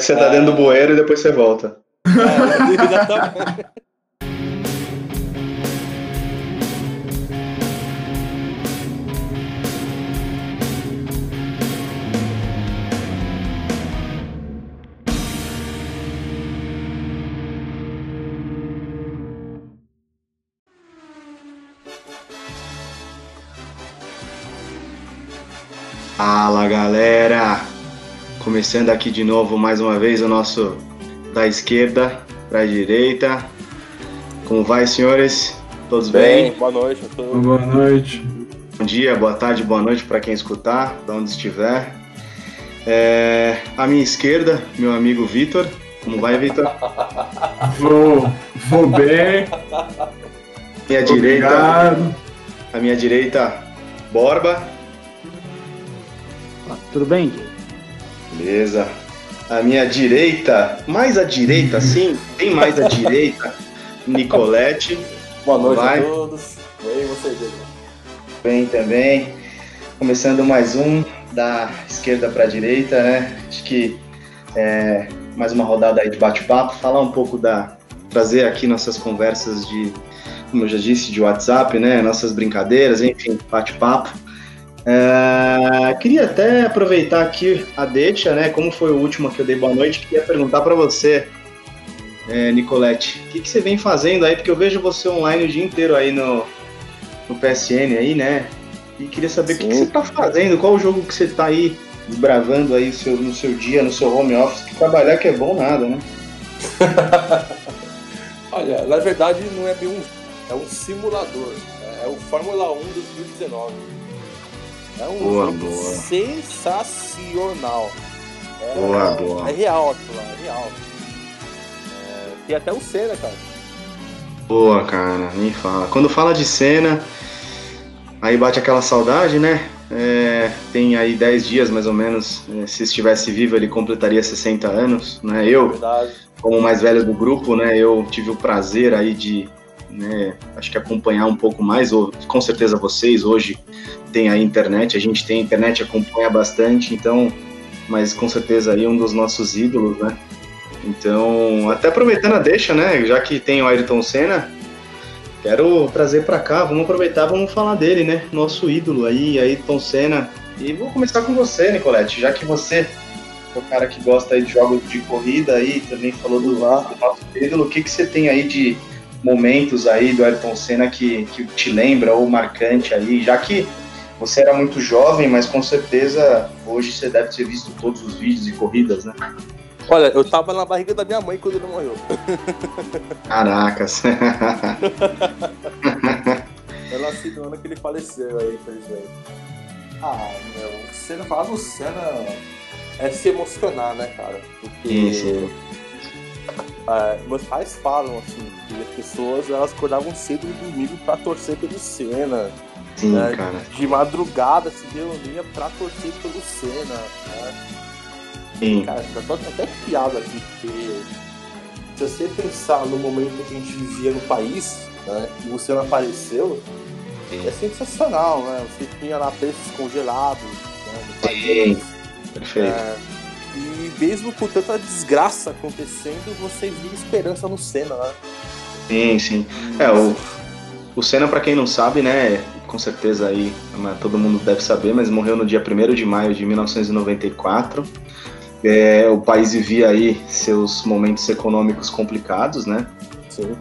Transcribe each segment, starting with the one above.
Parece que você tá é... dentro do bueiro e depois você volta. É, Fala galera! Começando aqui de novo mais uma vez o nosso da esquerda para a direita. Como vai, senhores? Todos bem? bem? Boa noite a todos. Boa noite. Bom dia, boa tarde, boa noite para quem escutar, de onde estiver. É, à minha esquerda, meu amigo Vitor. Como vai, Vitor? Vou, vou bem. Minha Obrigado. direita. À minha direita, Borba. Tudo bem? Beleza. A minha direita, mais à direita, sim, bem mais à direita, Nicolette. Boa noite Vai. a todos. Bem, você, Diego? Bem também. Começando mais um da esquerda para a direita, né? Acho que é, mais uma rodada aí de bate-papo, falar um pouco da. trazer aqui nossas conversas de, como eu já disse, de WhatsApp, né? Nossas brincadeiras, enfim, bate-papo. É, queria até aproveitar aqui a deixa, né? Como foi o último que eu dei boa noite, queria perguntar para você, é, Nicolette, o que, que, você vem fazendo aí? Porque eu vejo você online o dia inteiro aí no, no PSN aí, né? E queria saber o que, que, você tá fazendo, qual o jogo que você tá aí desbravando aí seu, no seu dia, no seu home office, que trabalhar que é bom nada, né? Olha, na verdade não é bem um. É um simulador. É, é o Fórmula 1 2019. É um boa, jogo boa. sensacional. É, boa, boa. É real aquilo lá, é real. É, tem até o Senna, cara. Boa, cara, nem fala. Quando fala de cena, aí bate aquela saudade, né? É, tem aí 10 dias mais ou menos. É, se estivesse vivo, ele completaria 60 anos, né? Eu, Verdade. como mais velho do grupo, né? Eu tive o prazer aí de, né, acho que acompanhar um pouco mais, ou com certeza vocês hoje tem a internet, a gente tem a internet, acompanha bastante, então, mas com certeza aí um dos nossos ídolos, né? Então, até aproveitando a deixa, né? Já que tem o Ayrton Senna, quero trazer para cá, vamos aproveitar, vamos falar dele, né? Nosso ídolo aí, Ayrton Senna. E vou começar com você, Nicolette, já que você é o cara que gosta aí de jogos de corrida aí, também falou do, do nosso ídolo, o que, que você tem aí de momentos aí do Ayrton Senna que, que te lembra ou marcante aí, já que você era muito jovem, mas com certeza hoje você deve ter visto todos os vídeos e corridas, né? Olha, eu tava na barriga da minha mãe quando ele morreu. Caracas. eu nasci no ano que ele faleceu aí, infelizmente. Ah, meu, o Senna, falar do Senna é se emocionar, né, cara? Porque sim. É, meus pais falam assim que as pessoas elas acordavam cedo no domingo pra torcer pelo Senna. Sim, né? cara. De madrugada se reunia pra torcer pelo Senna. Né? Sim. Cara, já tô até piada aqui, porque se você pensar no momento que a gente vivia no país, né? E o Senna apareceu, Sim. é sensacional, né? Você tinha lá preços congelados né, no país. Sim. Perfeito. É, e mesmo com tanta desgraça acontecendo, você via esperança no Senna, né? Sim, sim. É, o, o Senna, para quem não sabe, né, com certeza aí todo mundo deve saber, mas morreu no dia 1 de maio de 1994. É, o país vivia aí seus momentos econômicos complicados, né? Sim.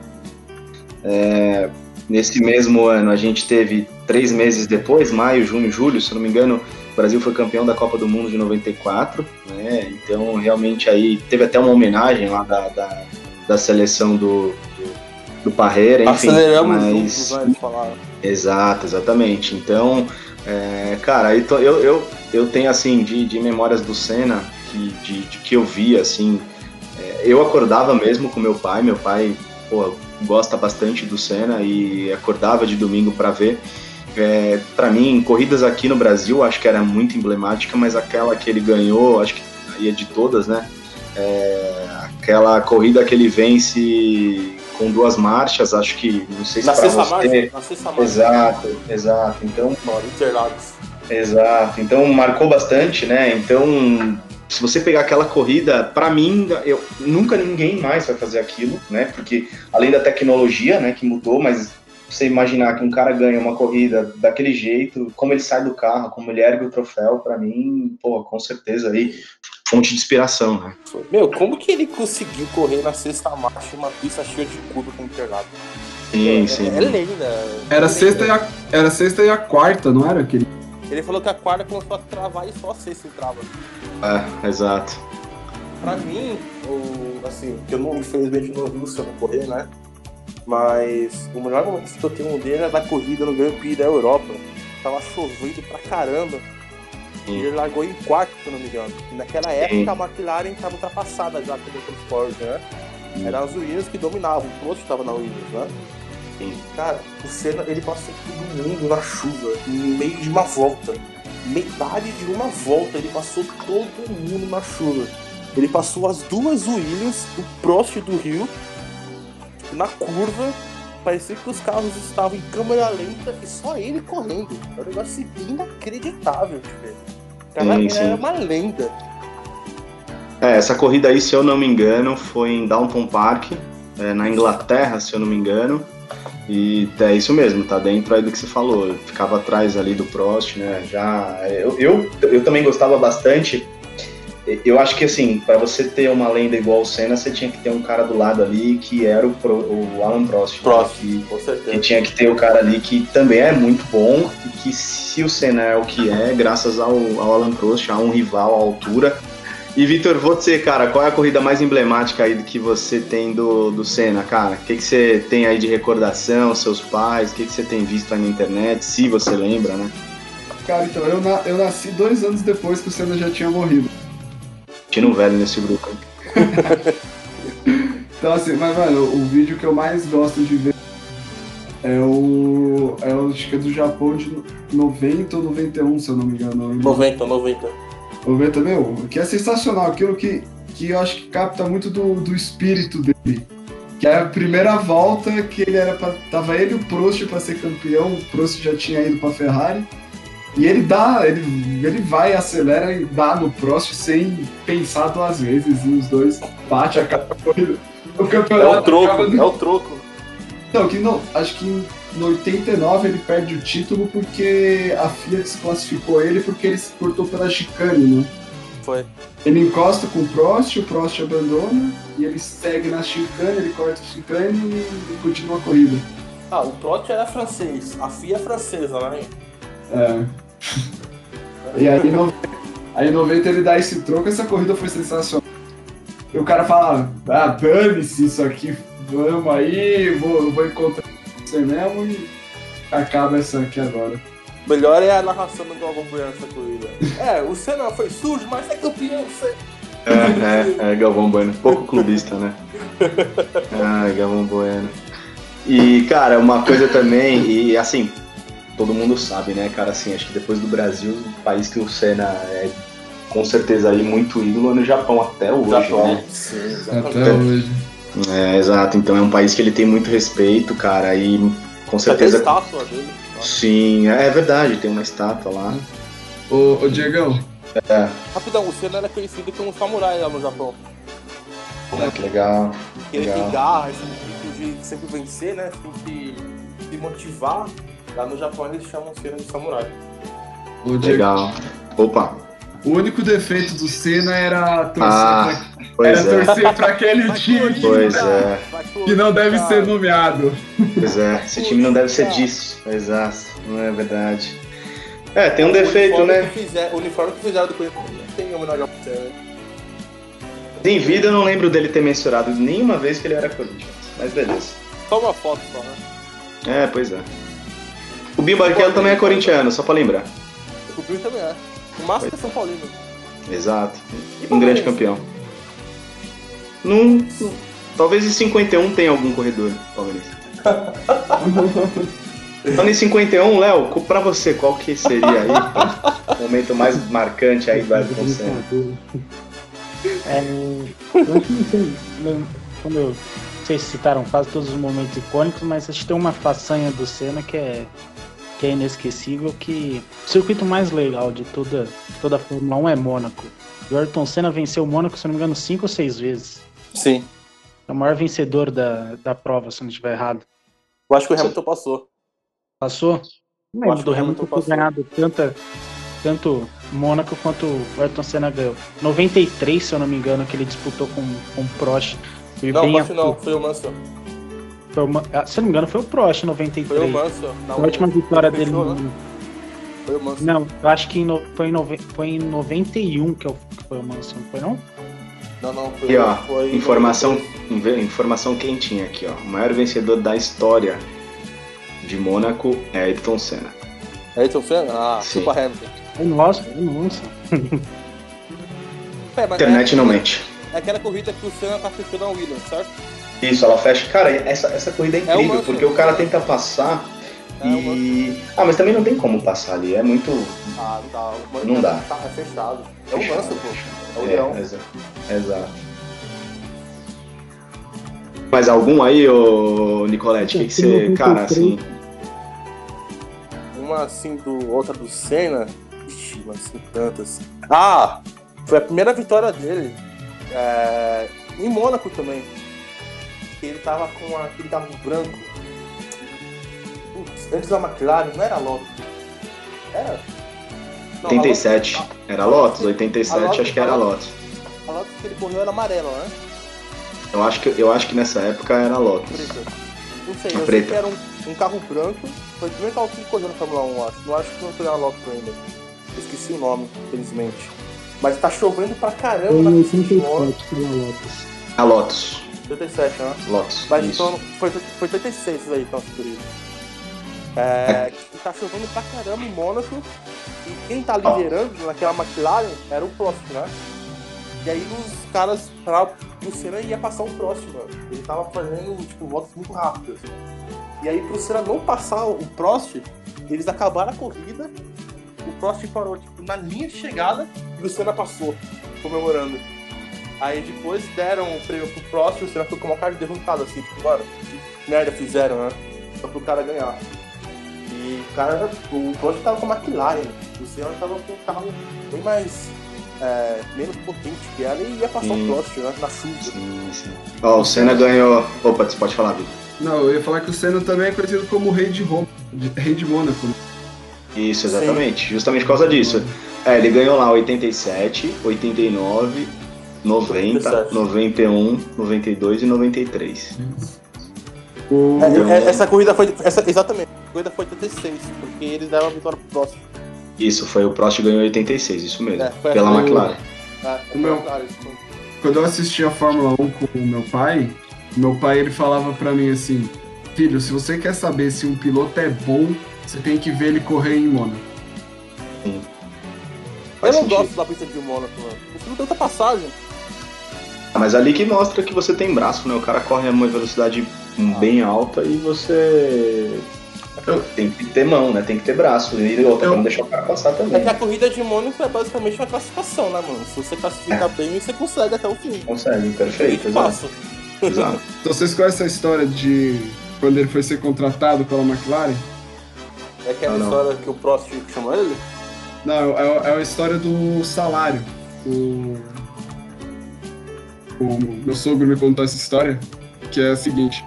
É, nesse mesmo ano, a gente teve três meses depois, maio, junho, julho, se não me engano, o Brasil foi campeão da Copa do Mundo de 94, né? Então, realmente aí teve até uma homenagem lá da, da, da seleção do, do Parreira, enfim. Aceleramos mas... juntos, né, Exato, exatamente. Então, é, cara, eu, eu, eu tenho assim, de, de memórias do Senna, que, de, de que eu via, assim, é, eu acordava mesmo com meu pai, meu pai, pô, gosta bastante do Senna e acordava de domingo para ver. É, para mim, corridas aqui no Brasil, acho que era muito emblemática, mas aquela que ele ganhou, acho que aí é de todas, né? É, aquela corrida que ele vence com duas marchas, acho que não sei se na sexta você... marcha, na sexta marcha. Exato, exato. Então, Interlagos. Exato. Então marcou bastante, né? Então se você pegar aquela corrida, para mim, eu nunca ninguém mais vai fazer aquilo, né? Porque além da tecnologia, né, que mudou, mas você imaginar que um cara ganha uma corrida daquele jeito, como ele sai do carro, como ele ergue o troféu, para mim, pô, com certeza aí fonte de inspiração, né? Meu, como que ele conseguiu correr na sexta marcha em uma pista cheia de curva com internado? Sim, é, sim. É, é lenda. Era é sexta, e a, era sexta e a quarta, não era aquele? Ele falou que a quarta começou a travar e só a sexta entrava. É, exato. Pra mim, o, assim, que eu não, infelizmente não vi o Senna correr, né? Mas o melhor momento que eu tenho dele é da corrida no Grand Prix da Europa. Tava chovendo pra caramba. E ele largou em quarto, se não me engano. E naquela época Sim. a McLaren tava ultrapassada já pelo Ford, né? Eram as Williams que dominavam, o Prost tava na Williams, né? Sim. Cara, o Senna ele passou todo mundo na chuva, no meio de uma volta. Metade de uma volta, ele passou todo mundo na chuva. Ele passou as duas Williams, o Prost do Rio, na curva. Parecia que os carros estavam em câmera lenta e só ele correndo. É um negócio inacreditável de ver. Sim, ele sim. era uma lenda. É, essa corrida aí, se eu não me engano, foi em Downton Park, é, na Inglaterra, se eu não me engano. E é isso mesmo, tá dentro aí do que você falou. Eu ficava atrás ali do Prost, né? Já. Eu, eu, eu também gostava bastante. Eu acho que assim, para você ter uma lenda igual o Senna, você tinha que ter um cara do lado ali que era o, Pro- o Alan Prost. né? Prost, Que, com que certeza. tinha que ter o cara ali que também é muito bom e que se o Senna é o que é, graças ao, ao Alan Prost, a um rival à altura. E Vitor, você, cara, qual é a corrida mais emblemática aí do que você tem do, do Senna, cara? O que, que você tem aí de recordação, seus pais, o que, que você tem visto aí na internet, se você lembra, né? Cara, então, eu, na- eu nasci dois anos depois que o Senna já tinha morrido. Tino velho nesse grupo. Então, assim, mas, mano, o vídeo que eu mais gosto de ver é o. É o acho que é do Japão de 90 ou 91, se eu não me engano. não lembro. 90, 90. 90, meu, que é sensacional, aquilo que, que eu acho que capta muito do, do espírito dele. Que é a primeira volta que ele era pra, tava ele e o Prost pra ser campeão, o Prost já tinha ido pra Ferrari. E ele dá, ele, ele vai, acelera e dá no Prost sem pensar duas vezes, e os dois bate a cada corrida. O É campeonato o troco, é o troco. Não, que não, acho que em- no 89 ele perde o título porque a FIA desclassificou ele porque ele se cortou pela chicane, né? Foi. Ele encosta com o Prost, o Prost abandona e ele segue na chicane, ele corta a chicane e continua a corrida. Ah, o Prost era francês, a FIA é francesa, né? É. E aí, no, aí em 90 ele dá esse troco, essa corrida foi sensacional. E o cara fala, ah, dane-se isso aqui, vamos aí, vou, vou encontrar você mesmo e acaba essa aqui agora. Melhor é a narração do Galvão Bueno nessa corrida. É, o Senna foi sujo, mas é campeão, você. É, é, é Galvão Bueno. Pouco clubista, né? Ai, Galvão Bueno. E, cara, uma coisa também, e assim, todo mundo sabe, né, cara, assim, acho que depois do Brasil, o país que o Senna é com certeza aí muito ídolo é no Japão até hoje, né? Sim, Até exatamente. hoje. É, exato, então é um país que ele tem muito respeito, cara, e com Até certeza. estátua dele. Sim, é verdade, tem uma estátua lá. Ô, ô Diegão, Rapidão, o Senna era conhecido como samurai lá no Japão. Ah, que legal. Porque ele Legal. tem garra, esse espírito de sempre vencer, né? Tem que se motivar. Lá no Japão eles chamam o Senna de samurai. Diegão, Legal. Opa, o único defeito do Senna era torcer, Ah, pra, era é, torcer pra aquele time Pois é. que não deve ser nomeado. pois é. Esse time não deve ser disso. Exato, não é verdade. É, tem um defeito, né? Fizer, o uniforme que fizeram do Corinthians não tem homenagem ao Senna. Em vida eu não lembro dele ter mencionado nenhuma vez que ele era Corinthians. Mas beleza. Só uma foto só, né? É, pois é. O Binho Barrichello também é corintiano, só pra lembrar. O Bruno também é. O Márcio é São Paulino. Exato. E Um grande campeão. Num, talvez em 51 tenha algum corredor palmeirense. Falando em 51, Léo, pra você, qual que seria aí o momento mais marcante aí do Ayrton Senna? É, eu acho que não sei, não- quando eu, vocês citaram quase todos os momentos icônicos, mas acho que tem uma façanha do Senna que é, que é inesquecível, que o circuito mais legal de toda, toda a Fórmula 1 é Mônaco. E o Ayrton Senna venceu o Mônaco, se não me engano, cinco ou seis vezes. Sim. É o maior vencedor da, da prova, se não estiver errado. Eu acho que o Hamilton passou. Passou? Não lembro do Hamilton Hamilton ter ganhado tanta, tanto Mônaco quanto o Ayrton Senna ganhou. 93, se eu não me engano, que ele disputou com, com o Prost. Foi Não, bem Prost não, foi o Mansell. Foi uma, ah, se eu não me engano, foi o Prost em 93. Foi o Mansell. Na a última vitória dele. fechou, no- né? Foi o Mansell. Não, eu acho que em no- foi, em nove- foi em 91 que, eu, que foi o Mansell, não foi não? Não, não, foi. Aqui, ó, foi informação, informação quentinha aqui, ó. O maior vencedor da história de Mônaco é Ayrton Senna. Ayrton Senna? Ah, Sim. Super Hamilton. É nossa, é nossa. É, Internet é, não mente. É aquela corrida que o Senna tá fechando a Williams, certo? Isso, ela fecha. Cara, essa, essa corrida é É incrível, uma- porque o cara tenta passar É e. Ah, mas também não tem como passar ali, é muito. Ah, tá. O Não dá. Tá, é fechado. É. Mansell, pô. É o Leão. É, exa- exato. Mais algum aí, ô Nicolette? O que, que você. Cara, assim. Uma assim do. outra do Senna. Ixi, mas são tantas. Ah! Foi a primeira vitória dele. é, em Mônaco também. Que ele tava com aquele carro branco. Putz, antes da McLaren, não era Lotus. Era? Não, a 87 Lotus- era Lotus, 87 A Lotus- acho que era a Lotus. A Lotus que ele correu era amarela, né? Eu acho que, eu acho que nessa época era Lotus. Preta. Não sei, A eu sei preta. que era um, um carro branco. Foi o primeiro carro que correu na Fórmula 1, acho. Não acho que não foi na Lotus ainda. Eu esqueci o nome, infelizmente. Mas tá chovendo pra caramba Foi na em pista de Mônaco. 87 pela Lotus. A Lotus. 87, né? Lotus. Mas isso. então foi, foi 86 isso aí, então, por isso. É, que tá chovendo pra caramba em Mônaco. E quem tá liderando naquela McLaren era o Prost, né? E aí os caras, pra, o Senna ia passar o Prost, mano. Ele tava fazendo, tipo, voltas muito rápidas. E aí pro Senna não passar o Prost, eles acabaram a corrida. O Prost parou, tipo, na linha de chegada e o Senna passou, comemorando. Aí depois deram o prêmio pro Prost e o Senna ficou com uma cara de derrotado, assim, tipo, mano, que merda fizeram, né? Só pro cara ganhar. E o cara, o Prost tava com a McLaren, o Senna tava com um carro bem mais, é, menos potente que ela e ia passar Sim. o Prost, né? Na chuva. Sim, sim. Ó, o Senna ganhou. Opa, você pode falar, Vitor. Não, eu ia falar que o Senna também é conhecido como rei de Roma, de- rei de Mônaco. né? Isso, exatamente. Justamente por causa disso. É, ele ganhou lá 87, 89, 90, 87. 91, 92 e 93. O, É, Então- é, essa corrida foi, essa, exatamente, a corrida foi 86, porque eles deram a vitória pro Prost. Isso, foi o Prost ganhou 86, isso mesmo. É, pela essa- McLaren. É, O meu- McLaren, quando eu assisti a Fórmula 1 com o meu pai, meu pai ele falava pra mim assim: Filho, se você quer saber se um piloto é bom, você tem que ver ele correr em Mônaco. Eu Faz não sentido. gosto da pista de Mônaco, mano. O filme tem tanta passagem. Ah, Mas ali que mostra que você tem braço, né? O cara corre a uma velocidade bem alta e você. Tem que ter mão, né? Tem que ter braço. E outra, Eu- pra não deixar o cara passar É também. que a corrida de Mônaco é basicamente uma classificação, né, mano? Se você classificar bem, você consegue até o fim. Consegue, perfeito, exato. passa. exato. Então vocês conhecem a história de quando ele foi ser contratado pela McLaren? É aquela Ah, não. história que o Prost chamou ele? Não, é, é a história do salário. O, o meu sogro me contou essa história, que é a seguinte: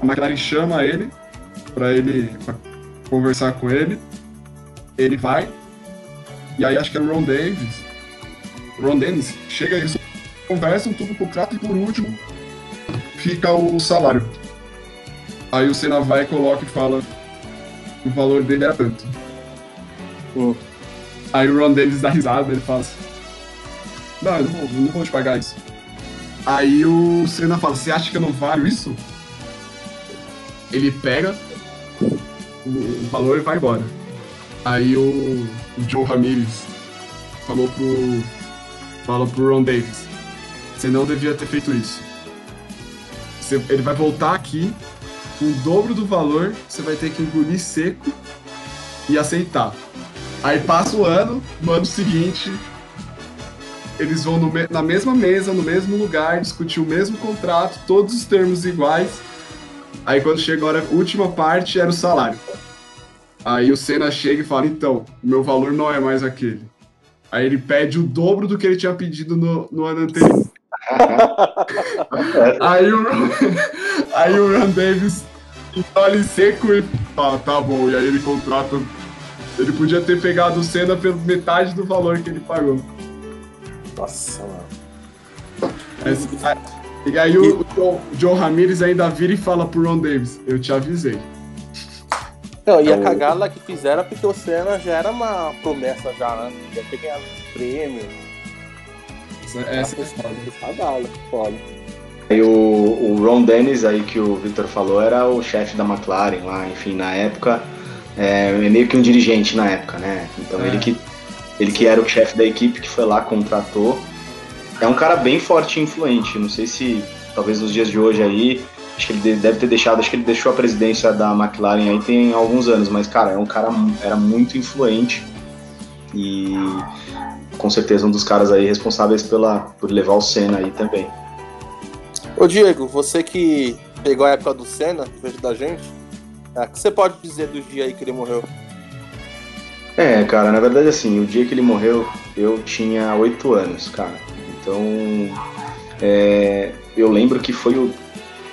a McLaren chama ele pra ele pra conversar com ele. Ele vai, e aí acho que é o Ron Davis. O Ron Dennis chega eles conversam tudo com o contrato e por último fica o salário. Aí o Senna vai, coloca e fala o valor dele era tanto. Aí o Ron Davis dá risada, ele fala assim, não, eu não vou, não vou te pagar isso. Aí o Senna fala, você acha que eu não valho isso? Ele pega o, valor e vai embora. Aí o, Joe Ramirez falou pro, fala pro Ron Davis, você não devia ter feito isso. Você- ele vai voltar aqui com o dobro do valor, você vai ter que engolir seco e aceitar. Aí passa o ano, no ano seguinte, eles vão me- na mesma mesa, no mesmo lugar, discutir o mesmo contrato, todos os termos iguais. Aí quando chega a hora, a última parte era o salário. Aí o Senna chega e fala, então, meu valor não é mais aquele. Aí ele pede o dobro do que ele tinha pedido no, no ano anterior. aí, o, aí o Ron Davis engole seco e fala, tá bom. E aí ele contrata. Ele podia ter pegado o Senna pela metade do valor que ele pagou. Nossa, mano. Mas, e aí o, o John, John Ramirez ainda vira e fala pro Ron Davis, eu te avisei. Não, e a cagada que fizeram porque o Senna já era uma promessa já, né? Já ter ganhado prêmio. Essa, essa é foda. Cagada, foda. E o, o Ron Dennis aí que o Victor falou era o chefe da McLaren lá, enfim, na época, é, é meio que um dirigente na época, né? Então É. ele que ele que era o chefe da equipe que foi lá, contratou. É um cara bem forte e influente. Não sei se talvez nos dias de hoje aí, acho que ele de- deve ter deixado, acho que ele deixou a presidência da McLaren aí tem alguns anos, mas cara, é um cara era muito influente e com certeza um dos caras aí responsáveis pela por levar o Senna aí também. Ô Diego, você que pegou a época do Senna, veio da gente, o que você pode dizer do dia aí que ele morreu? É, cara, na verdade, assim, o dia que ele morreu, eu tinha oito anos, cara. Então, é, eu lembro que foi o,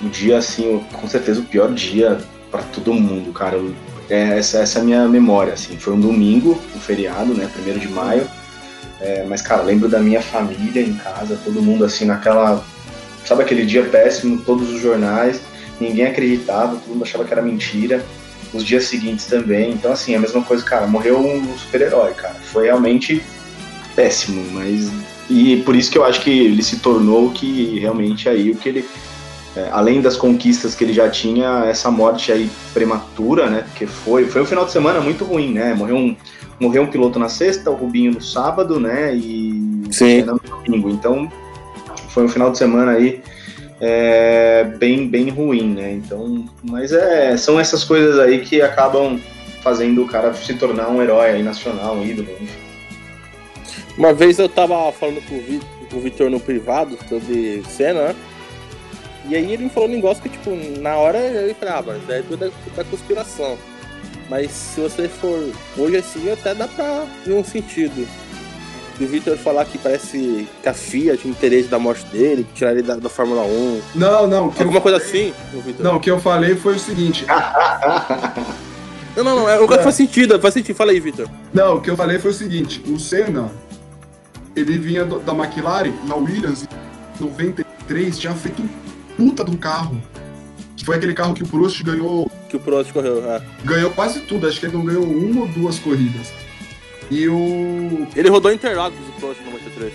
o dia, assim, o- com certeza o pior dia pra todo mundo, cara. Eu- é, essa, essa é a minha memória, assim. Foi um domingo, um feriado, né, primeiro de maio. É, mas, cara, lembro da minha família em casa, todo mundo, assim, naquela... Sabe aquele dia péssimo, todos os jornais, ninguém acreditava, todo mundo achava que era mentira os dias seguintes também. Então, assim, a mesma coisa, cara, morreu um super-herói, cara. Foi realmente péssimo, mas. E por isso que eu acho que ele se tornou que realmente aí, o que ele. é, além das conquistas que ele já tinha, essa morte aí prematura, né? Porque foi, foi um final de semana muito ruim, né? Morreu um, morreu um piloto na sexta, o Rubinho no sábado, né? E Sim. no domingo. Então, foi um final de semana aí é, bem, bem ruim, né? Então, mas é, são essas coisas aí que acabam fazendo o cara se tornar um herói aí nacional, um ídolo, enfim. Uma vez eu tava falando com o, Vi- com o Vitor no privado sobre Senna, né? E aí ele me falou um negócio que, tipo, na hora ele falou, ah, é tudo da, da conspiração. Mas se você for hoje assim, até dá pra ver um sentido. E o Vitor falar que parece que a FIA tinha interesse da morte dele, que tirar ele da, da Fórmula 1. Não, não. Que eu, Alguma coisa assim, o Vitor? não, o que eu falei foi o seguinte. não, não, não, é faz sentido, faz sentido. Fala aí, Vitor. Não, o que eu falei foi o seguinte: o Senna, ele vinha do- da McLaren, na Williams, em 93, tinha feito um puta de um carro. Que foi aquele carro que o Prost ganhou, Que o Prost correu. é. ganhou quase tudo. Acho que ele não ganhou uma ou duas corridas. E o. Ele rodou Interlagos, o no 93.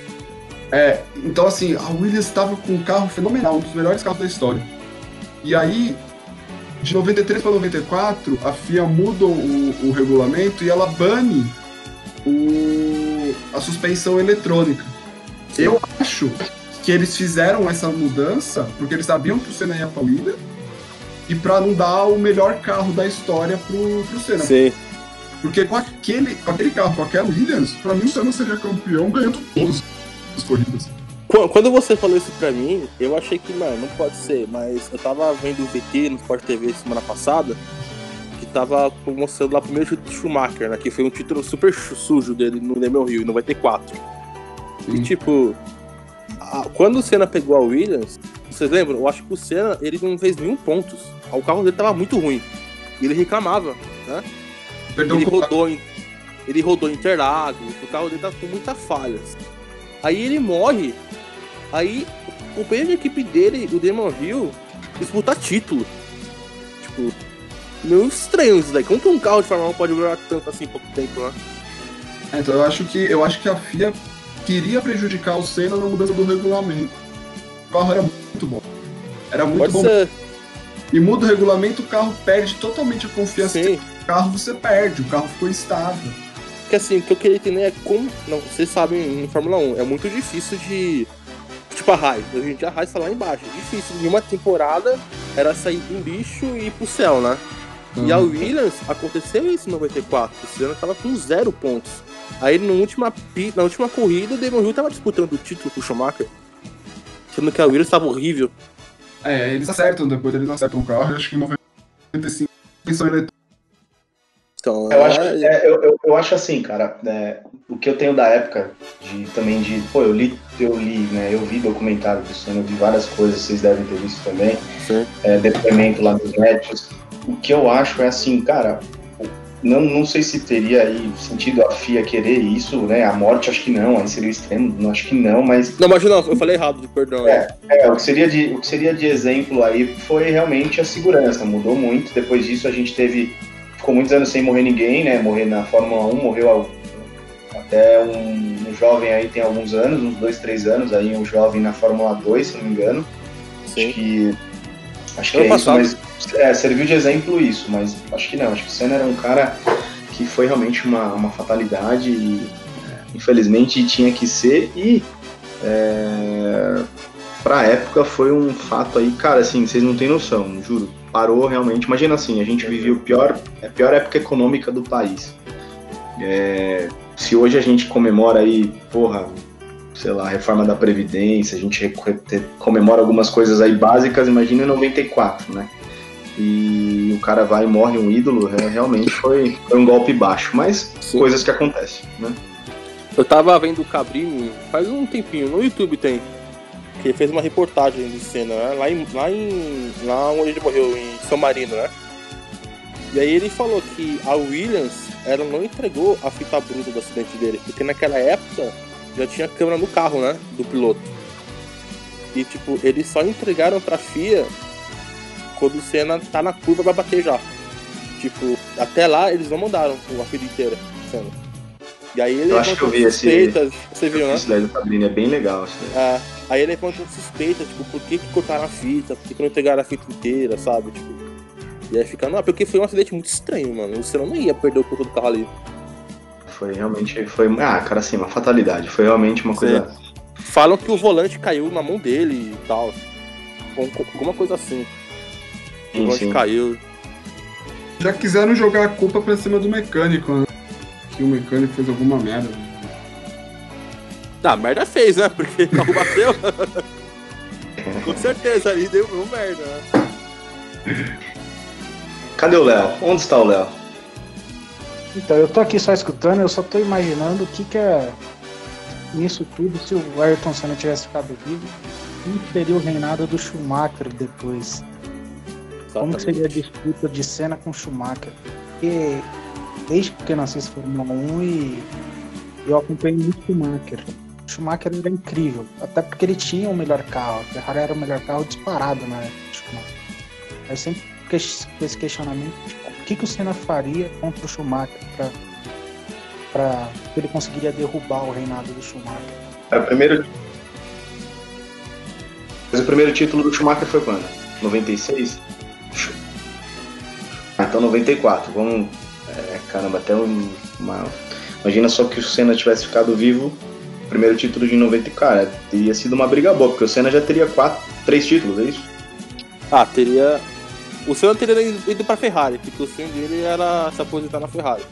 É, então assim, a Williams estava com um carro fenomenal, um dos melhores carros da história. E aí, de 93 para 94, a FIA muda o, o regulamento e ela bane o, a suspensão eletrônica. Eu acho que eles fizeram essa mudança porque eles sabiam que o Senna ia pra Williams e para não dar o melhor carro da história pro, pro Senna. Sim. Porque com aquele, com aquele carro, com aquela Williams, pra mim o Senna seria campeão ganhando todas as corridas. Qu- Quando você falou isso pra mim, eu achei que, mano, não pode ser, mas eu tava vendo o VT no Sport TV semana passada, que tava mostrando lá o primeiro título do Schumacher, né? Que foi um título super sujo dele no Lemel Rio, em 94. E Sim. tipo, a- quando o Senna pegou a Williams, vocês lembram? Eu acho que o Senna, ele não fez nenhum pontos. O carro dele tava muito ruim. E ele reclamava, né? Ele rodou em, ele rodou Interlagos, o carro dele tá com muitas falhas. Aí ele morre, aí o companheiro de equipe dele, o Demon Hill, disputa título. Tipo, meio estranho isso daí. Como que um carro de Fórmula 1 pode durar tanto assim em pouco tempo, né? É, Então eu acho que eu acho que a FIA queria prejudicar o Senna na mudança do regulamento. O carro era muito bom. Era muito Pode bom. ser, E muda o regulamento, o carro perde totalmente a confiança. sim. O carro você perde, o carro ficou instável. Porque assim, o que eu queria entender é como. Não, vocês sabem, em Fórmula 1, é muito difícil de. Tipo a Rai. Hoje em dia a Rai está lá embaixo. É difícil. Em uma temporada era sair de um bicho e ir pro céu, né? E a Williams aconteceu isso em 94. O Senna tava com zero pontos. Aí na última, na última corrida, o Damon Hill tava disputando o título com o Schumacher. Sendo que a Williams tava horrível. É, eles acertam depois, eles acertam o carro, acho que em 95 pensão eletrônica. Então, Eu é- acho, é, eu, eu, eu acho assim, cara, né, o que eu tenho da época de também de. Pô, eu li, eu li, né? Eu vi documentário do eu vi várias coisas, vocês devem ter visto também, é, depoimento lá dos médicos. O que eu acho é assim, cara, não, não sei se teria aí sentido a FIA querer isso, né? A morte acho que não, aí seria o extremo, não acho que não, mas Não, mas não, eu falei errado, perdão. É. É, o que seria de, o que seria de exemplo aí foi realmente a segurança, mudou muito. Depois disso a gente teve, ficou muitos anos sem morrer ninguém, né? Morrer na Fórmula 1, morreu até um, um jovem aí tem alguns anos, uns dois, três anos, aí um jovem na Fórmula 2, se não me engano. Acho Sim. que. Acho que é isso, mas é, serviu de exemplo isso, mas acho que não. Acho que o Senna era um cara que foi realmente uma, uma fatalidade e é, infelizmente tinha que ser e é, pra época foi um fato aí, cara, assim, vocês não têm noção, juro. Parou realmente. Imagina assim, a gente vivia o pior, a pior época econômica do país. É, se hoje a gente comemora aí, porra, sei lá, a reforma da Previdência, a gente comemora algumas coisas aí básicas, imagina em 94, né? E o cara vai e morre um ídolo, é, realmente foi, foi um golpe baixo, mas Sim. coisas que acontecem, né? Eu tava vendo o Cabrini faz um tempinho, no YouTube tem. Que ele fez uma reportagem de cena, né? Lá em. Lá em. Lá onde ele morreu, em São Marino, né? E aí ele falou que a Williams ela não entregou a fita bruta do acidente dele, porque naquela época já tinha câmera no carro, né? Do piloto. E tipo, eles só entregaram pra FIA quando o Senna tá na curva pra bater já. Tipo, até lá eles não mandaram a fita inteira, Senna. E aí ele Eu acho que eu vi esse- suspeitas, você viu, né? Isso daí do Cabrini é bem legal. Isso daí. É, aí ele levantou suspeita, tipo, por que, que cortaram a fita, por que, que não entregaram a fita inteira, sabe? Tipo, e aí fica, não, porque foi um acidente muito estranho, mano. O Senna não ia perder o controle do carro ali. Foi realmente. Foi, ah, cara, assim, uma fatalidade. Foi realmente uma coisa. Falam que o volante caiu na mão dele e tal. Alguma coisa assim. O Sim, volante sim. caiu. Já quiseram jogar a culpa pra cima do mecânico, né? Que o mecânico fez alguma merda. Ah, merda fez, né? Porque o carro bateu. Com certeza ali deu, deu merda, né? Cadê o Léo? Onde está o Léo? Então, eu tô aqui só escutando, eu só tô imaginando o que que é nisso tudo se o Ayrton Senna tivesse ficado vivo. Como seria o reinado do Schumacher depois? Como que seria a disputa de Senna com Schumacher? Porque desde que eu assisto Fórmula 1 e eu acompanhei muito Schumacher. Schumacher era incrível, até porque ele tinha o melhor carro. A Ferrari era o melhor carro disparado na época do Schumacher. Aí sempre fica esse questionamento de o que, que o Senna faria contra o Schumacher para para ele conseguiria derrubar o reinado do Schumacher. É o primeiro. Mas o primeiro título do Schumacher foi quando? 96? Ah, então 94. Vamos. É, caramba, até um- uma. Imagina só que o Senna tivesse ficado vivo. Primeiro título de 90, cara, teria sido uma briga boa, porque o Senna já teria quatro, três títulos, é isso? Ah, teria. O Senna teria ido pra Ferrari, porque o sonho dele era se aposentar na Ferrari.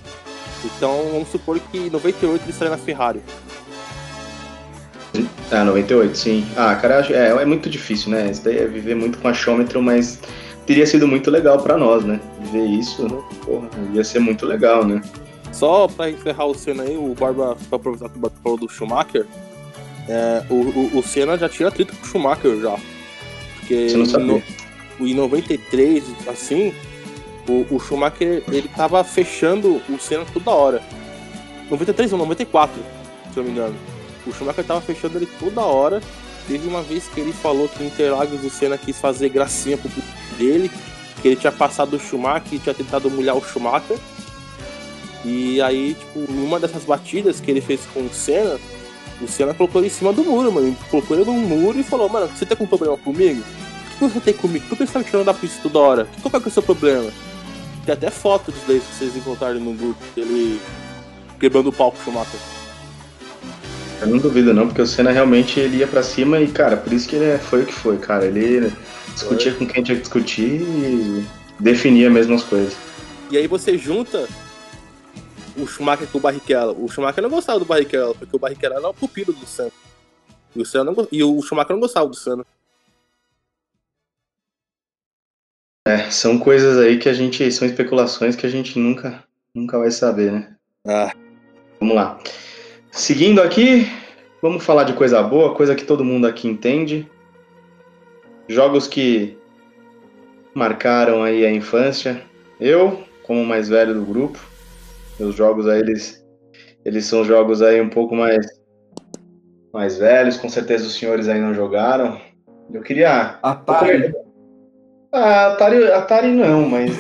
Então vamos supor que em 98 ele estaria na Ferrari. Ah, 98, sim. Ah, cara, é, é muito difícil, né? Isso daí é viver muito com achômetro, mas teria sido muito legal pra nós, né? Ver isso, né? porra, ia ser muito legal, né? Só pra encerrar o Senna aí, o Barba, pra aproveitar que o Barba falou do Schumacher, é, o, o, o Senna já tinha atrito com o Schumacher já. Porque Você não sabia. no- em 93, assim, o, o Schumacher ele tava fechando o Senna toda hora. 93 ou 94, se eu não me engano. O Schumacher tava fechando ele toda hora. Teve uma vez que ele falou que em Interlagos o Senna quis fazer gracinha pro público dele, que ele tinha passado o Schumacher e tinha tentado mulher o Schumacher. E aí, tipo, numa dessas batidas que ele fez com o Senna, o Senna colocou ele em cima do muro, mano. Colocou ele num muro e falou, mano, você tem um problema comigo? O que você tem comigo? Por que você tá me tirando da pista toda hora? Qual que é o seu problema? Tem até foto dois que vocês encontraram no grupo, dele quebrando o palco Schumacher. Eu não duvido não, porque o Senna realmente ele ia pra cima e, cara, por isso que ele é- foi o que foi, cara. Ele discutia com quem tinha que discutir e definia mesmo as coisas. E aí você junta o Schumacher com o Barrichello. O Schumacher não gostava do Barrichello, porque o Barrichello era o pupilo do Senna. E o, Senna não, e o Schumacher não gostava do Senna. É, são coisas aí que a gente. São especulações que a gente nunca, nunca vai saber, né? Ah, Vamos lá. Seguindo aqui, vamos falar de coisa boa, coisa que todo mundo aqui entende. Jogos que marcaram aí a infância. Eu, como o mais velho do grupo, meus jogos aí, eles, eles são jogos aí um pouco mais, mais velhos, com certeza os senhores aí não jogaram. Eu queria Atari. ah, Atari, Atari não, mas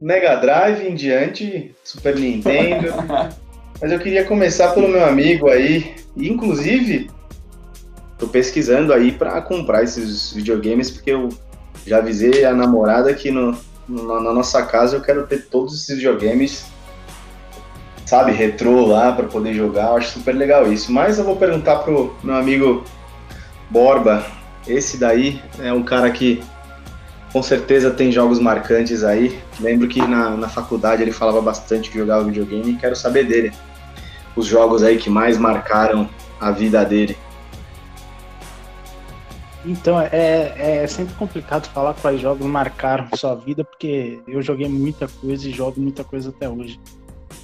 Mega Drive em diante, Super Nintendo. mas eu queria começar pelo meu amigo aí, inclusive tô pesquisando aí para comprar esses videogames porque eu já avisei a namorada que no, no- na nossa casa eu quero ter todos esses videogames, sabe, retrô lá para poder jogar. Eu acho super legal isso. Mas eu vou perguntar pro meu amigo Borba. Esse daí é um cara que com certeza tem jogos marcantes aí. Lembro que na, na faculdade ele falava bastante que jogava videogame e quero saber dele. Os jogos aí que mais marcaram a vida dele. Então, é, é sempre complicado falar quais jogos marcaram sua vida, porque eu joguei muita coisa e jogo muita coisa até hoje.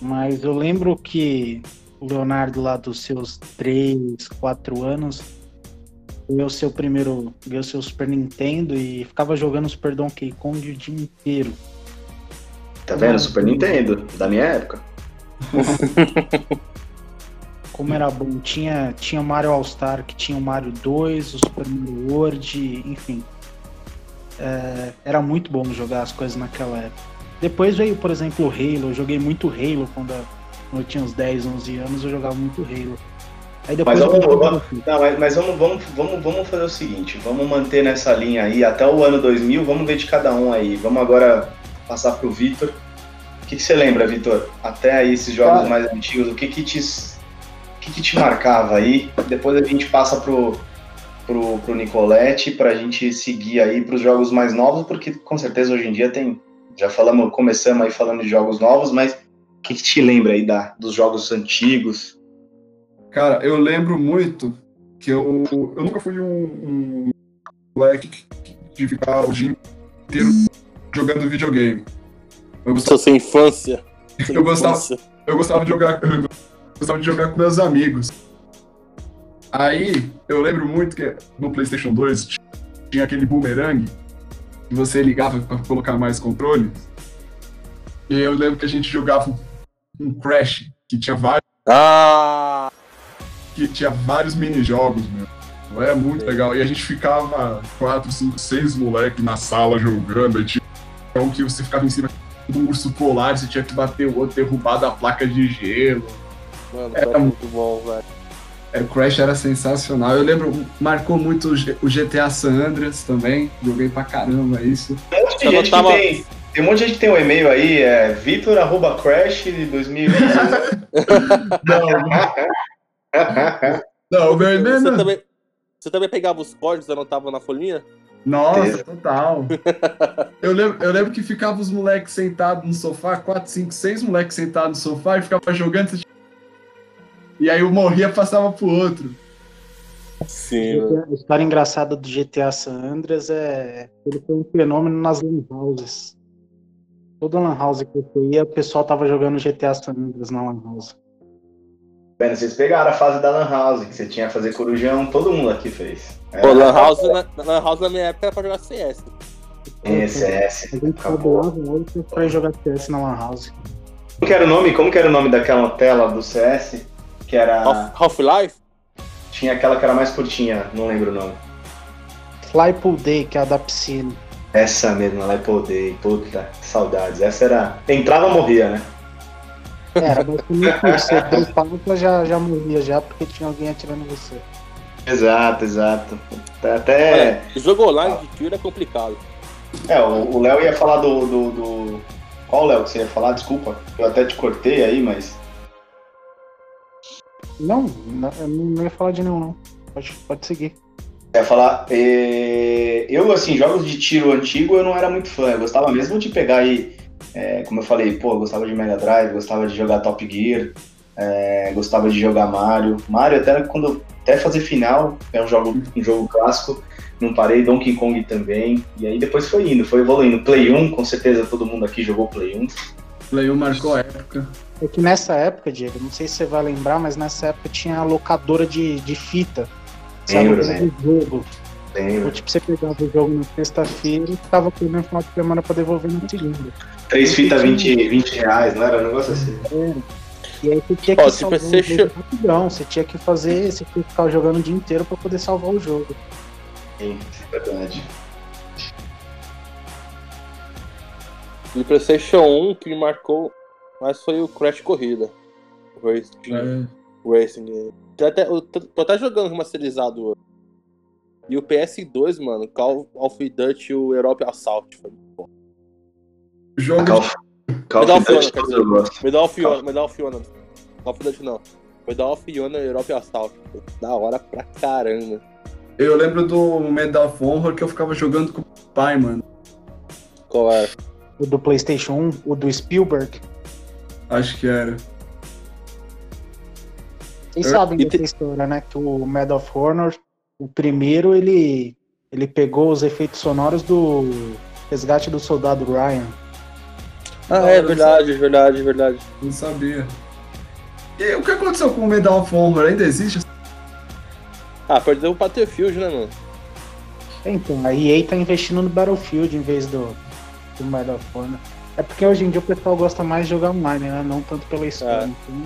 Mas eu lembro que o Leonardo, lá dos seus 3, 4 anos, ganhou seu primeiro. ganhou seu Super Nintendo e ficava jogando Super Donkey Kong o dia inteiro. Tá vendo? Super Nintendo, da minha época. Como era bom. Tinha, tinha o Mario All-Star, que tinha o Mario 2, o Super Mario World, enfim. É, era muito bom jogar as coisas naquela época. Depois veio, por exemplo, o Halo. Eu joguei muito Halo quando eu tinha uns 10, 11 anos, eu jogava muito Halo. Aí depois Mas eu vamos, vamos- não, mas, mas vamos, vamos, vamos, vamos fazer o seguinte, vamos manter nessa linha aí até o ano 2000, vamos ver de cada um aí. Vamos agora passar pro Vitor. O que, que você lembra, Vitor? Até aí esses jogos Cara. mais antigos, o que que te, que que te marcava aí? Depois a gente passa pro, pro, pro Nicolette pra gente seguir aí pros jogos mais novos, porque com certeza hoje em dia tem, já falamos, começamos aí falando de jogos novos, mas o que, que te lembra aí da, dos jogos antigos? Cara, eu lembro muito que eu, eu nunca fui um, um moleque de ficar o dia inteiro jogando videogame. Eu gostava, sua infância. Sua Eu gostava- infância. eu gostava de jogar, gostava de jogar com meus amigos. Aí eu lembro muito que no PlayStation 2 tinha aquele boomerang que você ligava para colocar mais controles. E eu lembro que a gente jogava um Crash que tinha vários Ah, que tinha vários mini-jogos, meu. Era muito legal. E a gente ficava quatro, cinco, seis moleques na sala jogando. Tinha um que você ficava em cima do urso polar, você tinha que bater o outro, derrubar da placa de gelo. Mano, Era é muito bom, velho. É, o Crash era sensacional. Eu lembro, marcou muito o GTA San Andreas também. Joguei pra caramba isso. Tem um monte de Eu não gente tava- que tem. Tem um monte de gente que tem um e-mail aí, é vitor.crash 2000. Não, o meu e-mail Você não. também, você também pegava os códigos e anotava na folhinha? Nossa, total. Eu lembro, eu lembro que ficava os moleques sentados no sofá, quatro, cinco, seis moleques sentados no sofá e ficava jogando. você- E aí eu morria passava pro outro. Sim, mano. A história engraçada do GTA San Andreas é ele foi um fenômeno nas lan houses. Toda lan house que eu ia, o pessoal tava jogando GTA San Andreas na lan house. Bem, vocês pegaram a fase da Lan House, que você tinha que fazer corujão, todo mundo aqui fez. Pô, Lan House, na, Lan House na minha época era pra jogar CS. CS, A gente acabou. pra jogar CS na lan house. Como que era o nome? Como que era o nome daquela tela do CS? Que era. Half- Half-Life? Tinha aquela que era mais curtinha, não lembro o nome. Flypool Day, que é a da piscina. Essa mesmo, ela é poder, puta, saudades. Essa era. Entrava, morria, né? Era, basicamente isso. Você dropava, já, já morria já, porque tinha alguém atirando em você. Exato, exato. Até. Olha, jogo online de tiro é complicado. É, o o Léo ia falar do. do, do- Qual Léo que você ia falar? Desculpa. Eu até te cortei aí, mas. Não, não, eu não ia falar de nenhum, não. Pode, pode seguir. Eu ia falar. eh, Eu, assim, jogos de tiro antigo eu não era muito fã. Eu gostava mesmo de pegar aí. eh, como eu falei, pô, eu gostava de Mega Drive, gostava de jogar Top Gear, eh, gostava de jogar Mario. Mario, até quando. Até fazer final, é um jogo, um jogo clássico. Não parei, Donkey Kong também. E aí depois foi indo, foi evoluindo. Play 1, com certeza todo mundo aqui jogou Play 1. Play 1 marcou a época. É que nessa época, Diego, não sei se você vai lembrar, mas nessa época tinha a locadora de, de fita. Lembro, o jogo. Lembro. Tipo, você pegava o jogo na sexta-feira e ficava com no final de semana pra devolver na segunda. Três fitas 20, 20 reais, não era um negócio assim? Era. E aí você tinha que Ó, salvar você o jogo rapidão. Você tinha que fazer, você tinha que ficar jogando o dia inteiro pra poder salvar o jogo. Sim, verdade. Do PlayStation 1 que me marcou mais foi o Crash Corrida. Racing. É. Racing. Tô até, tô, até jogando remasterizado hoje. E o PS2, mano, Call of Duty e o Europe Assault. Foi muito bom. Jogo Call of, Call Medal of Duty. Medal of Honor, Medal of Honor. Call of Duty não. Medal of Honor e Europe Assault. Foi Da hora pra caramba. Eu lembro do Medal of Honor que eu ficava jogando com o pai, mano. Qual era? O do PlayStation 1, o do Spielberg. Acho que era. Vocês Eu- sabem dessa te- história, né? Que o Medal of Honor, o primeiro, ele, ele pegou os efeitos sonoros do Resgate do Soldado Ryan. Ah, Não, é verdade, verdade, verdade. Não sabia. E o que aconteceu com o Medal of Honor? Ainda existe? Ah, perdeu o Battlefield, né, mano? Então, a EA tá investindo no Battlefield em vez do, do Medal of Honor. É porque hoje em dia o pessoal gosta mais de jogar online, né? Não tanto pela história. É. Então,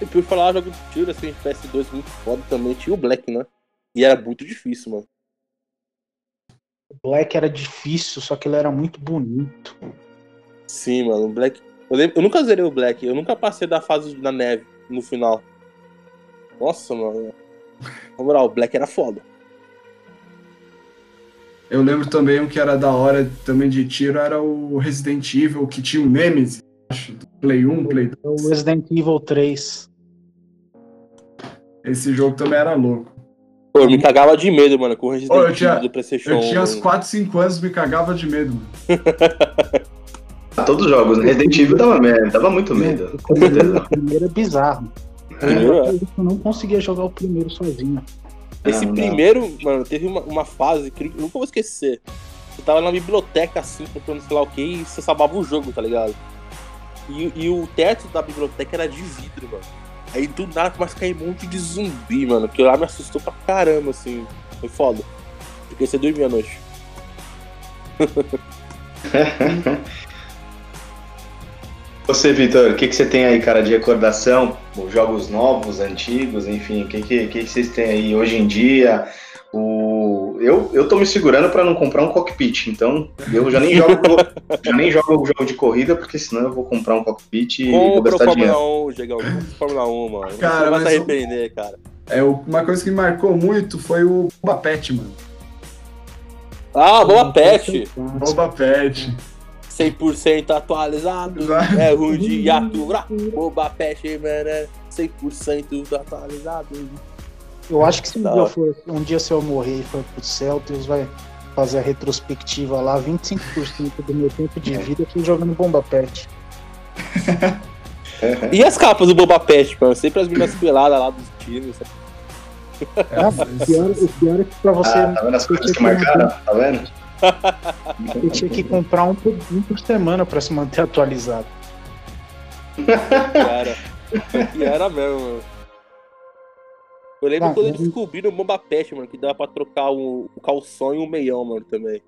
E por falar jogo de tiro, assim, PS2 muito foda também, tinha o Black, né? E era muito difícil, mano. o Black era difícil, só que ele era muito bonito. Sim, mano, o Black. Eu, lembro- eu nunca zerei o Black, eu nunca passei da fase da neve no final. Nossa, mano. Na moral, o Black era foda. Eu lembro também um que era da hora também de tiro, era o Resident Evil, que tinha o Nemesis, acho, do Play 1, Play 2. É O Resident Evil 3. Esse jogo também era louco. Pô, eu me cagava de medo, mano, com o Resident Ô, eu Evil tinha- do PlayStation Eu 1. tinha uns mano. 4, 5 anos me cagava de medo, mano. Todos os jogos, né? Resident Evil dava medo, dava muito medo. O Com primeiro, certeza. o primeiro é bizarro. É. Eu não conseguia jogar o primeiro sozinho. Esse Não, não. primeiro, mano, teve uma, uma fase que eu nunca vou esquecer. Você tava na biblioteca, assim, comprando sei lá o que, e você salvava o jogo, tá ligado? E, e o teto da biblioteca era de vidro, mano. Aí do nada começa a cair um monte de zumbi, mano. Que lá me assustou pra caramba, assim. Foi foda. Porque você dormia à noite. Você, Vitor, o que, que você tem aí, cara, de recordação? Os jogos novos, antigos, enfim, o que, que, que, vocês têm aí hoje em dia? O... Eu, eu tô me segurando pra não comprar um cockpit, então eu já nem jogo, já nem jogo o jogo de corrida, porque senão eu vou comprar um cockpit e vou gastar dinheiro. Fórmula 1, Diegão. Compra o Fórmula 1, mano. Cara, você não vai se arrepender, cara. É, uma coisa que me marcou muito foi o Boba Pet, mano. Ah, boa pet. Boba Pet. 100% atualizado. Exato. É ruim de aturar. Boba Pet, mano. é 100% atualizado. Eu acho que se um dia, for, um dia se eu morrer e for pro céu, Deus vai fazer a retrospectiva lá, 25% do meu tempo de vida eu fui jogando bomba pet. E as capas do Boba Pet, mano? Sempre as meninas peladas lá dos times. É, o, pior, o pior é que pra você Ah, tá vendo as coisas que marcaram? Tá vendo? Eu tinha que comprar um por, um por semana pra se manter atualizado. Era. E era mesmo, mano. Eu lembro Ah, quando eles descobriram o Boba Pet, mano, que dava pra trocar o, o calção e o meião, mano, também.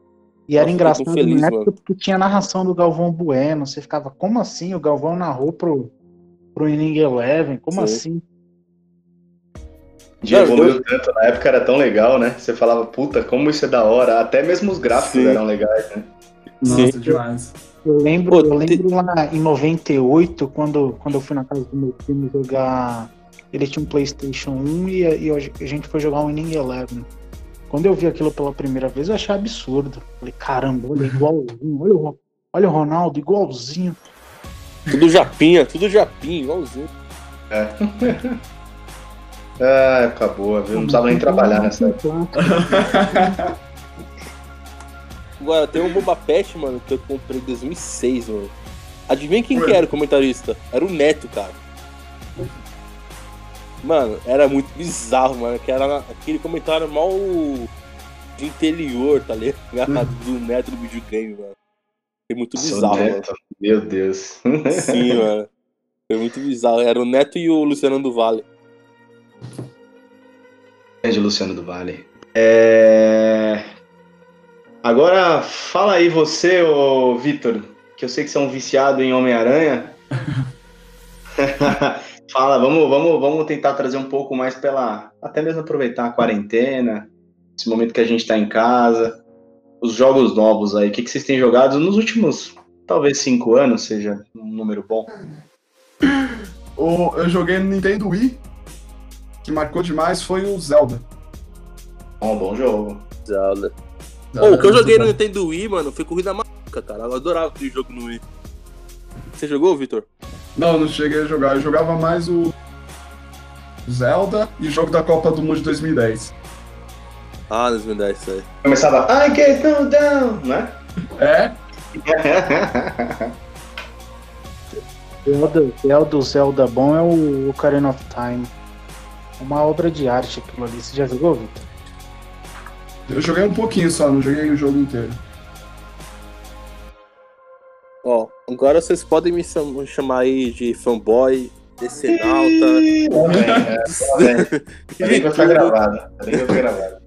E era Nossa, engraçado fico feliz, na época porque tinha narração do Galvão Bueno. Você ficava, como assim? O Galvão narrou pro, pro Inning Eleven? Como Sim. assim? Dia Não, evoluiu tanto, na época era tão legal, né? Você falava, puta, como isso é da hora. Até mesmo os gráficos Sim. eram legais, né? Nossa, Sim. demais. Eu lembro, eu lembro lá em 98, quando, quando eu fui na casa do meu primo jogar. Ele tinha um PlayStation 1 e, a- e a gente foi jogar um Inning Eleven. Quando eu vi aquilo pela primeira vez, eu achei absurdo. Falei, caramba, olha, igualzinho. Olha o, olha o Ronaldo, igualzinho. Tudo japinha, tudo japinha, igualzinho. Ah, época boa, viu? Não precisava nem trabalhar nessa época. Agora, tem um Boba Pet, mano, que eu comprei em 2006, mano. Adivinha quem Ué. que era o comentarista? Era o Neto, cara. Mano, era muito bizarro, mano. Que era aquele comentário mal de interior, tá ligado? Do Neto do videogame, mano. Foi muito bizarro, mano. Meu Deus. Sim, mano. Foi muito bizarro. Era o Neto e o Luciano do Vale. Grande Luciano do Vale. É... Agora, fala aí você, ô Vitor, que eu sei que você é um viciado em Homem-Aranha. fala, vamos, vamos, vamos tentar trazer um pouco mais pela. Até mesmo aproveitar a quarentena, esse momento que a gente tá em casa, os jogos novos aí. O que, que vocês têm jogado nos últimos, talvez, cinco anos, seja um número bom? O- eu joguei no Nintendo Wii, que marcou demais foi o Zelda. Bom, bom jogo. Zelda. Ô, o que eu joguei no Nintendo Wii, mano, foi Corrida Maluca, cara. Eu adorava aquele jogo no Wii. Você jogou, Vitor? Não, não cheguei a jogar. Eu jogava mais o Zelda e o jogo da Copa do Mundo de 2010. Ah, 2010, isso aí. Começava, I get no down, né? É? Zelda, Zelda, o Zelda bom é o Ocarina of Time. Uma obra de arte aquilo ali. Você já jogou, Vitor? Eu joguei um pouquinho só, não joguei o jogo inteiro. Ó, agora vocês podem me cham- chamar aí de fanboy, decenalta. Tá bem que vai ficar gravado. Tá vai ficar gravado.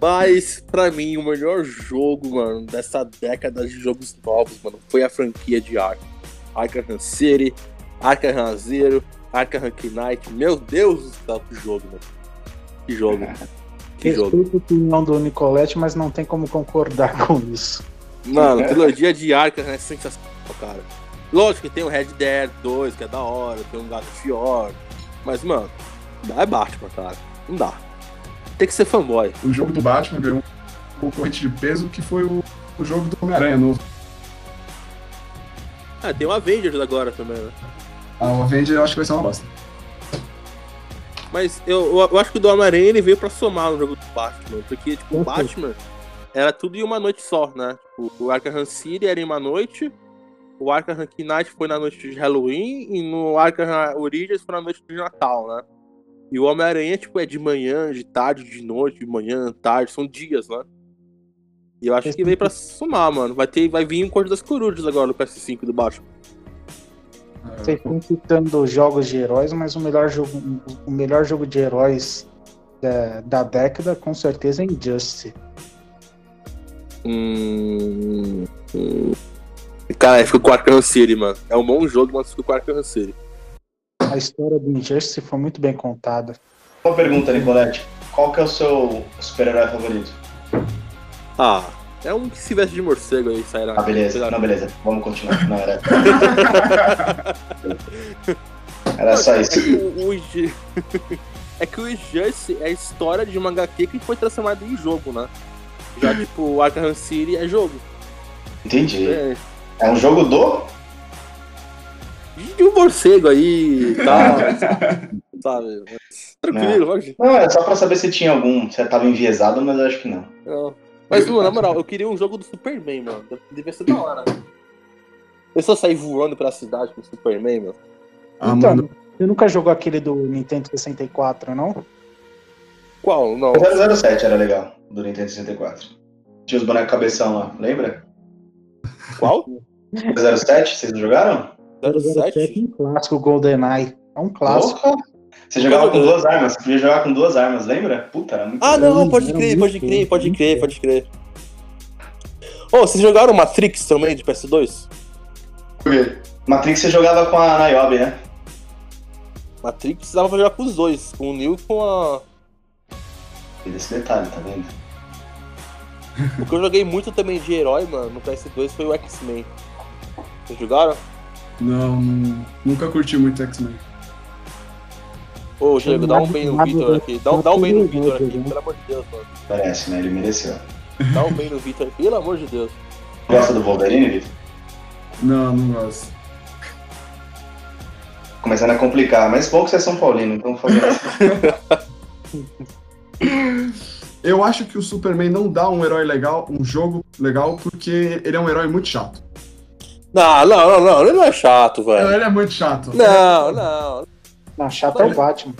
Mas, pra mim, o melhor jogo, mano, dessa década de jogos novos, mano, foi a franquia de Arkham. Arkham City, Arkham Zero, Arkham Knight. Meu Deus do céu, que jogo, mano. Que jogo. Que jogo. Opinião do Nicolette, mas não tem como concordar com isso. Mano, a trilogia de Arkham é sensacional, cara. Lógico que tem o Red Dead 2, que é da hora, tem um of War. Mas, mano, é Batman, cara. Não dá. Tem que ser fanboy. O jogo do Batman ganhou um concorrente de peso que foi o, o jogo do Homem-Aranha novo. Ah, tem o Avengers agora também, né? O Avenger eu acho que vai ser uma bosta. Mas eu, eu, eu acho que o do Homem-Aranha ele veio pra somar no jogo do Batman. Porque, tipo, o Uhum. Batman era tudo em uma noite só, né? Tipo, o Arkham City era em uma noite, o Arkham Knight foi na noite de Halloween, e no Arkham Origins foi na noite de Natal, né? E o Homem-Aranha, tipo, é de manhã, de tarde, de noite, de manhã, tarde, são dias, né? E eu acho que veio pra somar, mano. Vai, ter, vai vir o Corte das Corujas agora no PS5 do Batman. Vocês estão citando jogos de heróis, mas o melhor jogo, o melhor jogo de heróis da, da década, com certeza, é Injustice. Hum. hum. Cara, fica com o Arkham City, mano. É um bom jogo, mas fica com o Arkham City. A história do Injustice foi muito bem contada. Uma pergunta, Nicolette. Qual que é o seu super-herói favorito? Ah, é um que se veste de morcego aí, sai lá. Ah, beleza. Não, beleza. Vamos continuar. Não, era... era só É isso. é que o Injustice é a história de uma HQ que foi transformada em jogo, né? Já, tipo, o Arkham City é jogo. Entendi. É, É um jogo do? de um morcego aí e tal. sabe? Tranquilo, pode. Não, é só pra saber se tinha algum. Se tava enviesado, mas eu acho que não. Não. Mas, mano, na moral, eu queria um jogo do Superman, mano. Devia ser da hora. Pessoa sair voando pela cidade com o Superman, mano. Ah, então, mano. você nunca jogou aquele do Nintendo 64, não? Qual? Não. O 007 era legal, do Nintendo 64. Tinha os bonecos cabeção lá, lembra? Qual? 007, vocês não jogaram? 07 é 07? um clássico GoldenEye. É um clássico. Porra! Você jogava com duas armas, você podia jogar com duas armas, lembra? Puta, era muito Ah, legal. não, pode crer, pode crer, pode crer, pode crer. Ô, vocês jogaram Matrix também de PS2? Por quê? Matrix você jogava com a Niobe, né? Matrix dava pra jogar com os dois, com o Neo e com a. E desse detalhe, tá vendo? O que eu joguei muito também de herói, mano, no PS2 foi o X-Men. Vocês jogaram? Não, não- nunca curti muito X-Men. Ô, Diego, dá um bem no Vitor aqui. Dá, um- dá um bem no Vitor aqui, pelo amor de Deus, mano. Parece, né? Ele mereceu. Dá um bem no Vitor, pelo amor de Deus. Gosta do Wolverine, Vitor? Não, não gosto. Começando a complicar, mas bom que você é São Paulino, então favorece. Eu acho que o Superman não dá um herói legal, um jogo legal, porque ele é um herói muito chato. Não, não, não, não, ele não é chato, velho. Ele é muito chato. Não, não. Não, chato é o Batman.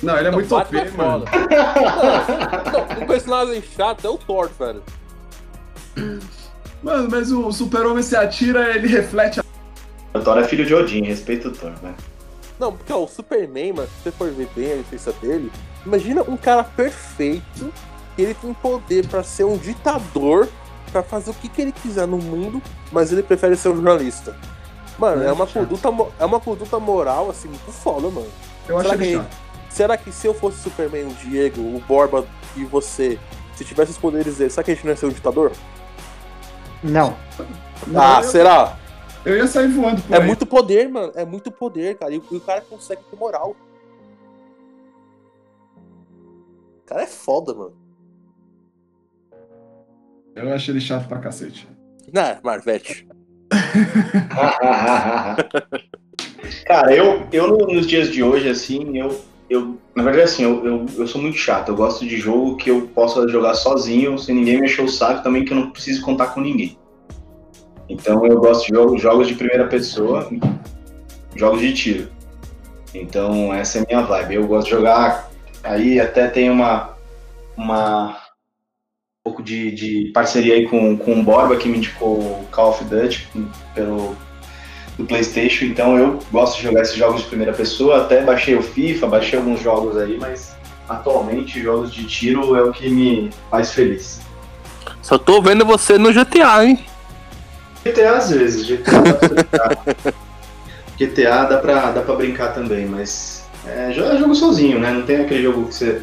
Não, ele é muito OP, é mano. Não, não, um personagem chato é o Thor, velho. Mano, mas o super-homem se atira, ele reflete a... Thor é filho de Odin, respeita o Thor, né? Não, porque ó, o Superman, mano, se você for ver bem a licença dele, imagina um cara perfeito que ele tem poder pra ser um ditador, pra fazer o que, que ele quiser no mundo, mas ele prefere ser um jornalista. Mano, é uma Chato. conduta, é uma conduta moral, assim, muito foda, mano. Eu acho Será ele que, chato. será que se eu fosse Superman, o Diego, o Borba e você, se tivesse os poderes dele, será que a gente não ia ser um ditador? Não. Ah, eu, será? eu ia sair voando por É aí. muito poder, mano. É muito poder, cara. E, o- cara consegue ter moral. O cara é foda, mano. Eu acho ele chato pra cacete. Não, Marvete. Cara, eu, eu no- nos dias de hoje, assim, eu, eu na verdade, assim, eu, eu, eu sou muito chato. Eu gosto de jogo que eu possa jogar sozinho, sem ninguém me encher o saco, também que eu não preciso contar com ninguém. Então eu gosto de jogos, jogos de primeira pessoa, jogos de tiro. Então essa é a minha vibe. Eu gosto de jogar. Aí até tem uma. uma um pouco de, de parceria aí com, com o Borba, que me indicou o Call of Duty pelo, do PlayStation, então eu gosto de jogar esses jogos de primeira pessoa. Até baixei o FIFA, baixei alguns jogos aí, mas atualmente jogos de tiro é o que me faz feliz. Só tô vendo você no GTA, hein? GTA às vezes, GTA dá pra brincar. GTA dá pra, dá pra brincar também, mas é jogo sozinho, né? Não tem aquele jogo que você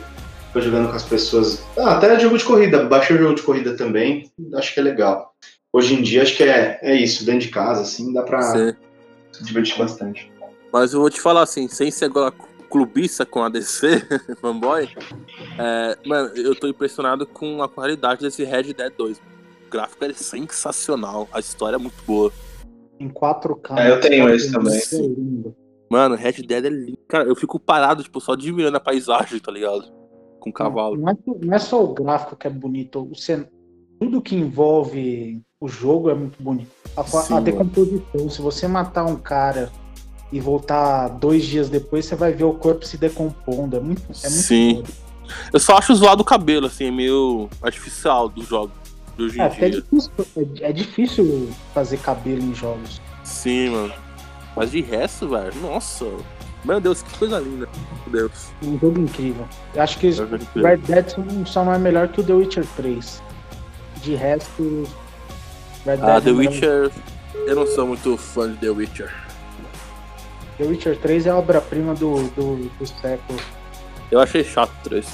fica jogando com as pessoas. Ah, até jogo de corrida, baixei o jogo de corrida também, acho que é legal. Hoje em dia acho que é, é isso, dentro de casa, assim, dá pra Sim. se divertir bastante. Mas eu vou te falar assim, sem ser agora clubista com a DC, fanboy, é, mano, eu tô impressionado com a qualidade desse Red Dead 2. O gráfico é sensacional, a história é muito boa. Em 4K. É, eu tenho esse também. lindo. Mano, Red Dead é lindo. Cara, eu fico parado, tipo, só admirando a paisagem, tá ligado? Com o cavalo. Não é, não é só o gráfico que é bonito, o cen... tudo que envolve o jogo é muito bonito. A, Sim, a decomposição, se você matar um cara e voltar dois dias depois, você vai ver o corpo se decompondo. É muito, é muito Sim. foda. Eu só acho zoado o cabelo, assim, é meio artificial do jogo de hoje em É, até é dia. difícil, é, é difícil fazer cabelo em jogos. Sim, mano. Mas de resto, velho, nossa. Meu Deus, que coisa linda. Meu Deus. Um jogo incrível. Eu acho que É. Red Dead só- não é melhor que o The Witcher 3. De resto, Red Ah, Dead The é. Witcher. Eu não sou muito fã de The Witcher. The Witcher 3 é a obra-prima do, do, do século. Eu achei chato o 3.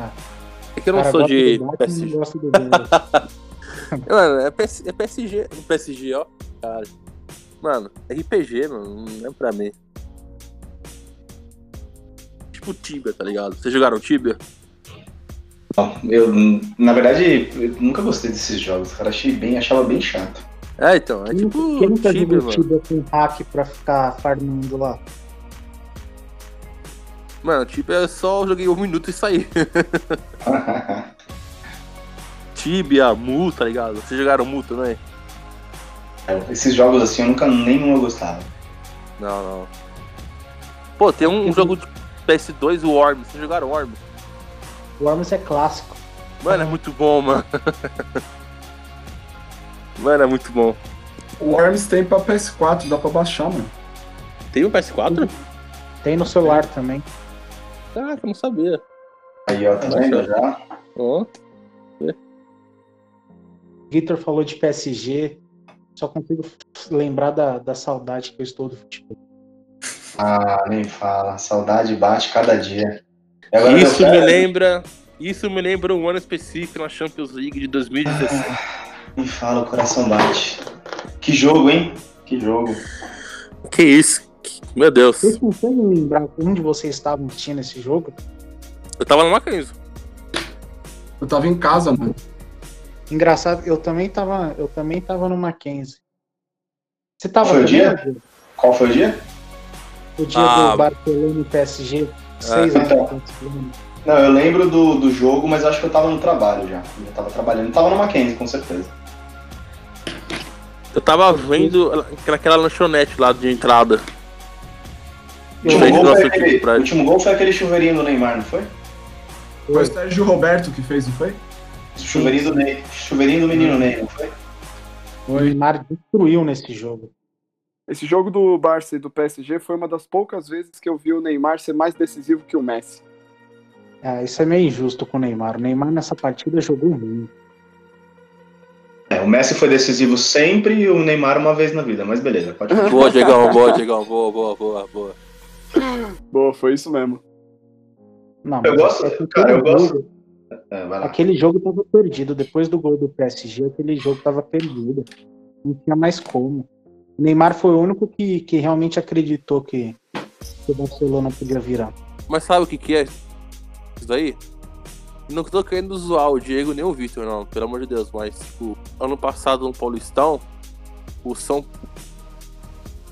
Ah. É que eu não Cara, sou de PSG. não do Deus. Mano, é, PS, é PSG. PSG, ó. Cara. Mano, RPG, mano, não é pra mim. Tipo Tibia, tá ligado? Vocês jogaram Tibia? Não, Eu, na verdade, eu nunca gostei desses jogos, cara. Achei bem, achava bem chato. É, então, é Quem- tipo Quem nunca Tibia, jogou. Tibia com hack pra ficar farmando lá? Mano, Tibia só joguei um minuto e saí. Tibia, Mu, tá ligado? Vocês jogaram Mu também? Esses jogos assim eu nunca nenhum eu gostava. Não, não. Pô, tem um, jogo de PS2, o Worms. Vocês jogaram Worms? O Worms é clássico. Mano, é muito bom, mano. Mano, é muito bom. O Worms tem pra PS4, dá pra baixar, mano. Tem um PS4? Tem no celular também. Caraca, eu não sabia. Aí, ó, tá vendo já? Ó. Victor falou de PSG. Só consigo lembrar da, da saudade que eu estou do futebol. Ah, nem fala. Saudade bate cada dia. Agora Isso me lembra. Isso me lembra um ano específico na Champions League de 2016. Nem fala, o coração bate. Que jogo, hein? Que jogo. que isso? Meu Deus. Vocês conseguem lembrar onde vocês estavam assistindo esse jogo? Eu tava no Mackenzie. Eu tava em casa, mano. Engraçado, eu também tava, eu também tava no Mackenzie. Você tava Foi o também, dia? Qual foi o dia? O dia Ah. do Barcelona e PSG? Seis anos então. Não, eu lembro do, do jogo, mas acho que eu tava no trabalho já. Eu tava trabalhando. Tava no Mackenzie, com certeza. Eu tava vendo naquela lanchonete lá de entrada. O Eu último, gol foi aquele, último gol foi aquele chuveirinho do Neymar, não foi? Foi o Sérgio Roberto que fez, não foi? Chuveirinho do Ney. Chuveirinho do menino Ney, não foi? O Neymar destruiu nesse jogo. Esse jogo do Barça e do PSG foi uma das poucas vezes que eu vi o Neymar ser mais decisivo que o Messi. Ah, isso é meio injusto com o Neymar. O Neymar nessa partida jogou ruim. É, o Messi foi decisivo sempre e o Neymar uma vez na vida, mas beleza, pode Boa, Diegão, boa, Diegão, boa, boa, boa, boa. Boa, foi isso mesmo. Não, Eu gosto, é cara, eu gosto. jogo- É. Aquele jogo tava perdido. Depois do gol do PSG, aquele jogo tava perdido. Não tinha mais como. O Neymar foi o único que, que realmente acreditou que, que o Barcelona podia virar. Mas sabe o que que é isso daí? Não tô querendo zoar o Diego nem o Vitor, não, pelo amor de Deus, mas, tipo, ano passado no Paulistão, o São.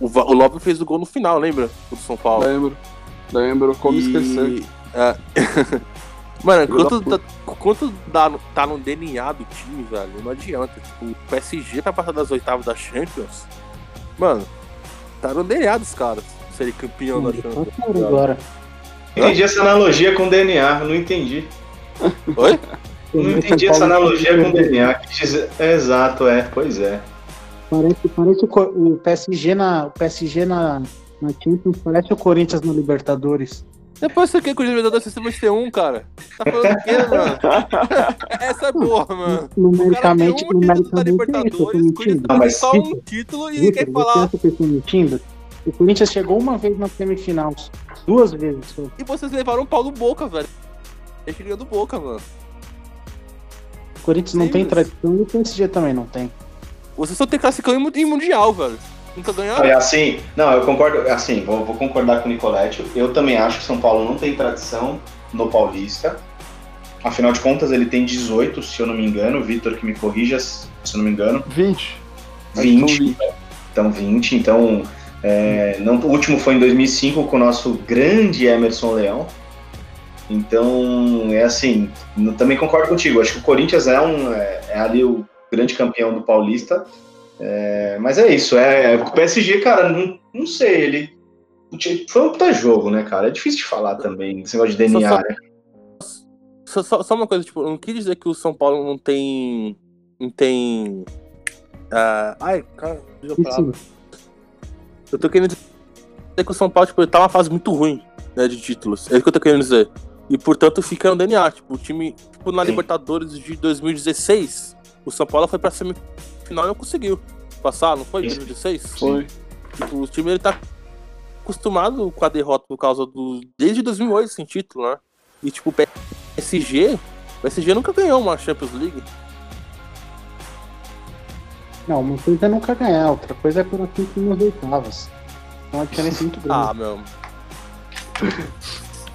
O, Va- o Lopes fez o gol no final, lembra? O do São Paulo. Lembro. Lembro, como E- esquecer. é. Mano, Filho da quanto, tá, quanto dá no- tá no DNA do time, velho, não adianta. Tipo, o PSG pra passar das oitavas da Champions, mano, tá no DNA dos caras serem campeão da Champions. tá agora. Entendi essa analogia com DNA, não entendi. Oi? Não entendi essa analogia com DNA. Quis dizer- Exato, é, pois é. Parece, parece o, o PSG na, o PSG na, na Champions, parece o Corinthians na Libertadores. Depois você quer que o Libertadores Sistema ter um, cara? Tá falando o quê, mano? Essa é boa, mano. O cara tem um Numericamente, título da numericamente é isso, eu tô Libertadores, o Corinthians mentindo. Tem mas- só um título e Vitor, quer você falar. eu tô mentindo? O Corinthians chegou uma vez na semifinal, duas vezes só. E vocês levaram um pau no Boca, velho. Gente ganhou do Boca, mano. O Corinthians não Sim, tem mas- tradição e o PSG também não tem. Vocês só tem classificado em mu- em Mundial, velho. Nunca ganharam? É assim, não, eu concordo, assim, vou, vou concordar com o Nicolete. Eu também acho que São Paulo não tem tradição no Paulista. Afinal de contas, ele tem 18, se eu não me engano. O Vitor que me corrija, se eu não me engano. 20. 20. Então, 20. Então, é, não, o último foi em 2005 com o nosso grande Emerson Leão. Então, é assim, eu também concordo contigo. Acho que o Corinthians é, um, é, é ali o grande campeão do Paulista. É, mas é isso. É, o PSG, cara, não, não sei. Ele foi um puta jogo, né, cara? É difícil de falar também, esse negócio de DNA, Só- só- né? Só, só- só uma coisa, tipo, eu não quis dizer que o São Paulo não tem. Não tem. ah, ai, cara, palavra. Eu tô querendo dizer que o São Paulo, tipo, ele tá numa fase muito ruim, né, de títulos. É isso que eu tô querendo dizer. E, portanto, fica no DNA. Tipo, o time, tipo, na Sim. Libertadores de 2016, o São Paulo foi pra semifinal e não conseguiu passar, não foi? Em Isso. 2016? Foi. Tipo, o time, ele tá acostumado com a derrota por causa do... Desde 2008, sem título, né? E, tipo, o PSG... O PSG nunca ganhou uma Champions League. Não, uma coisa é nunca ganhar, outra coisa é por aqui nas oitavas. É uma diferença muito grande. Ah, meu.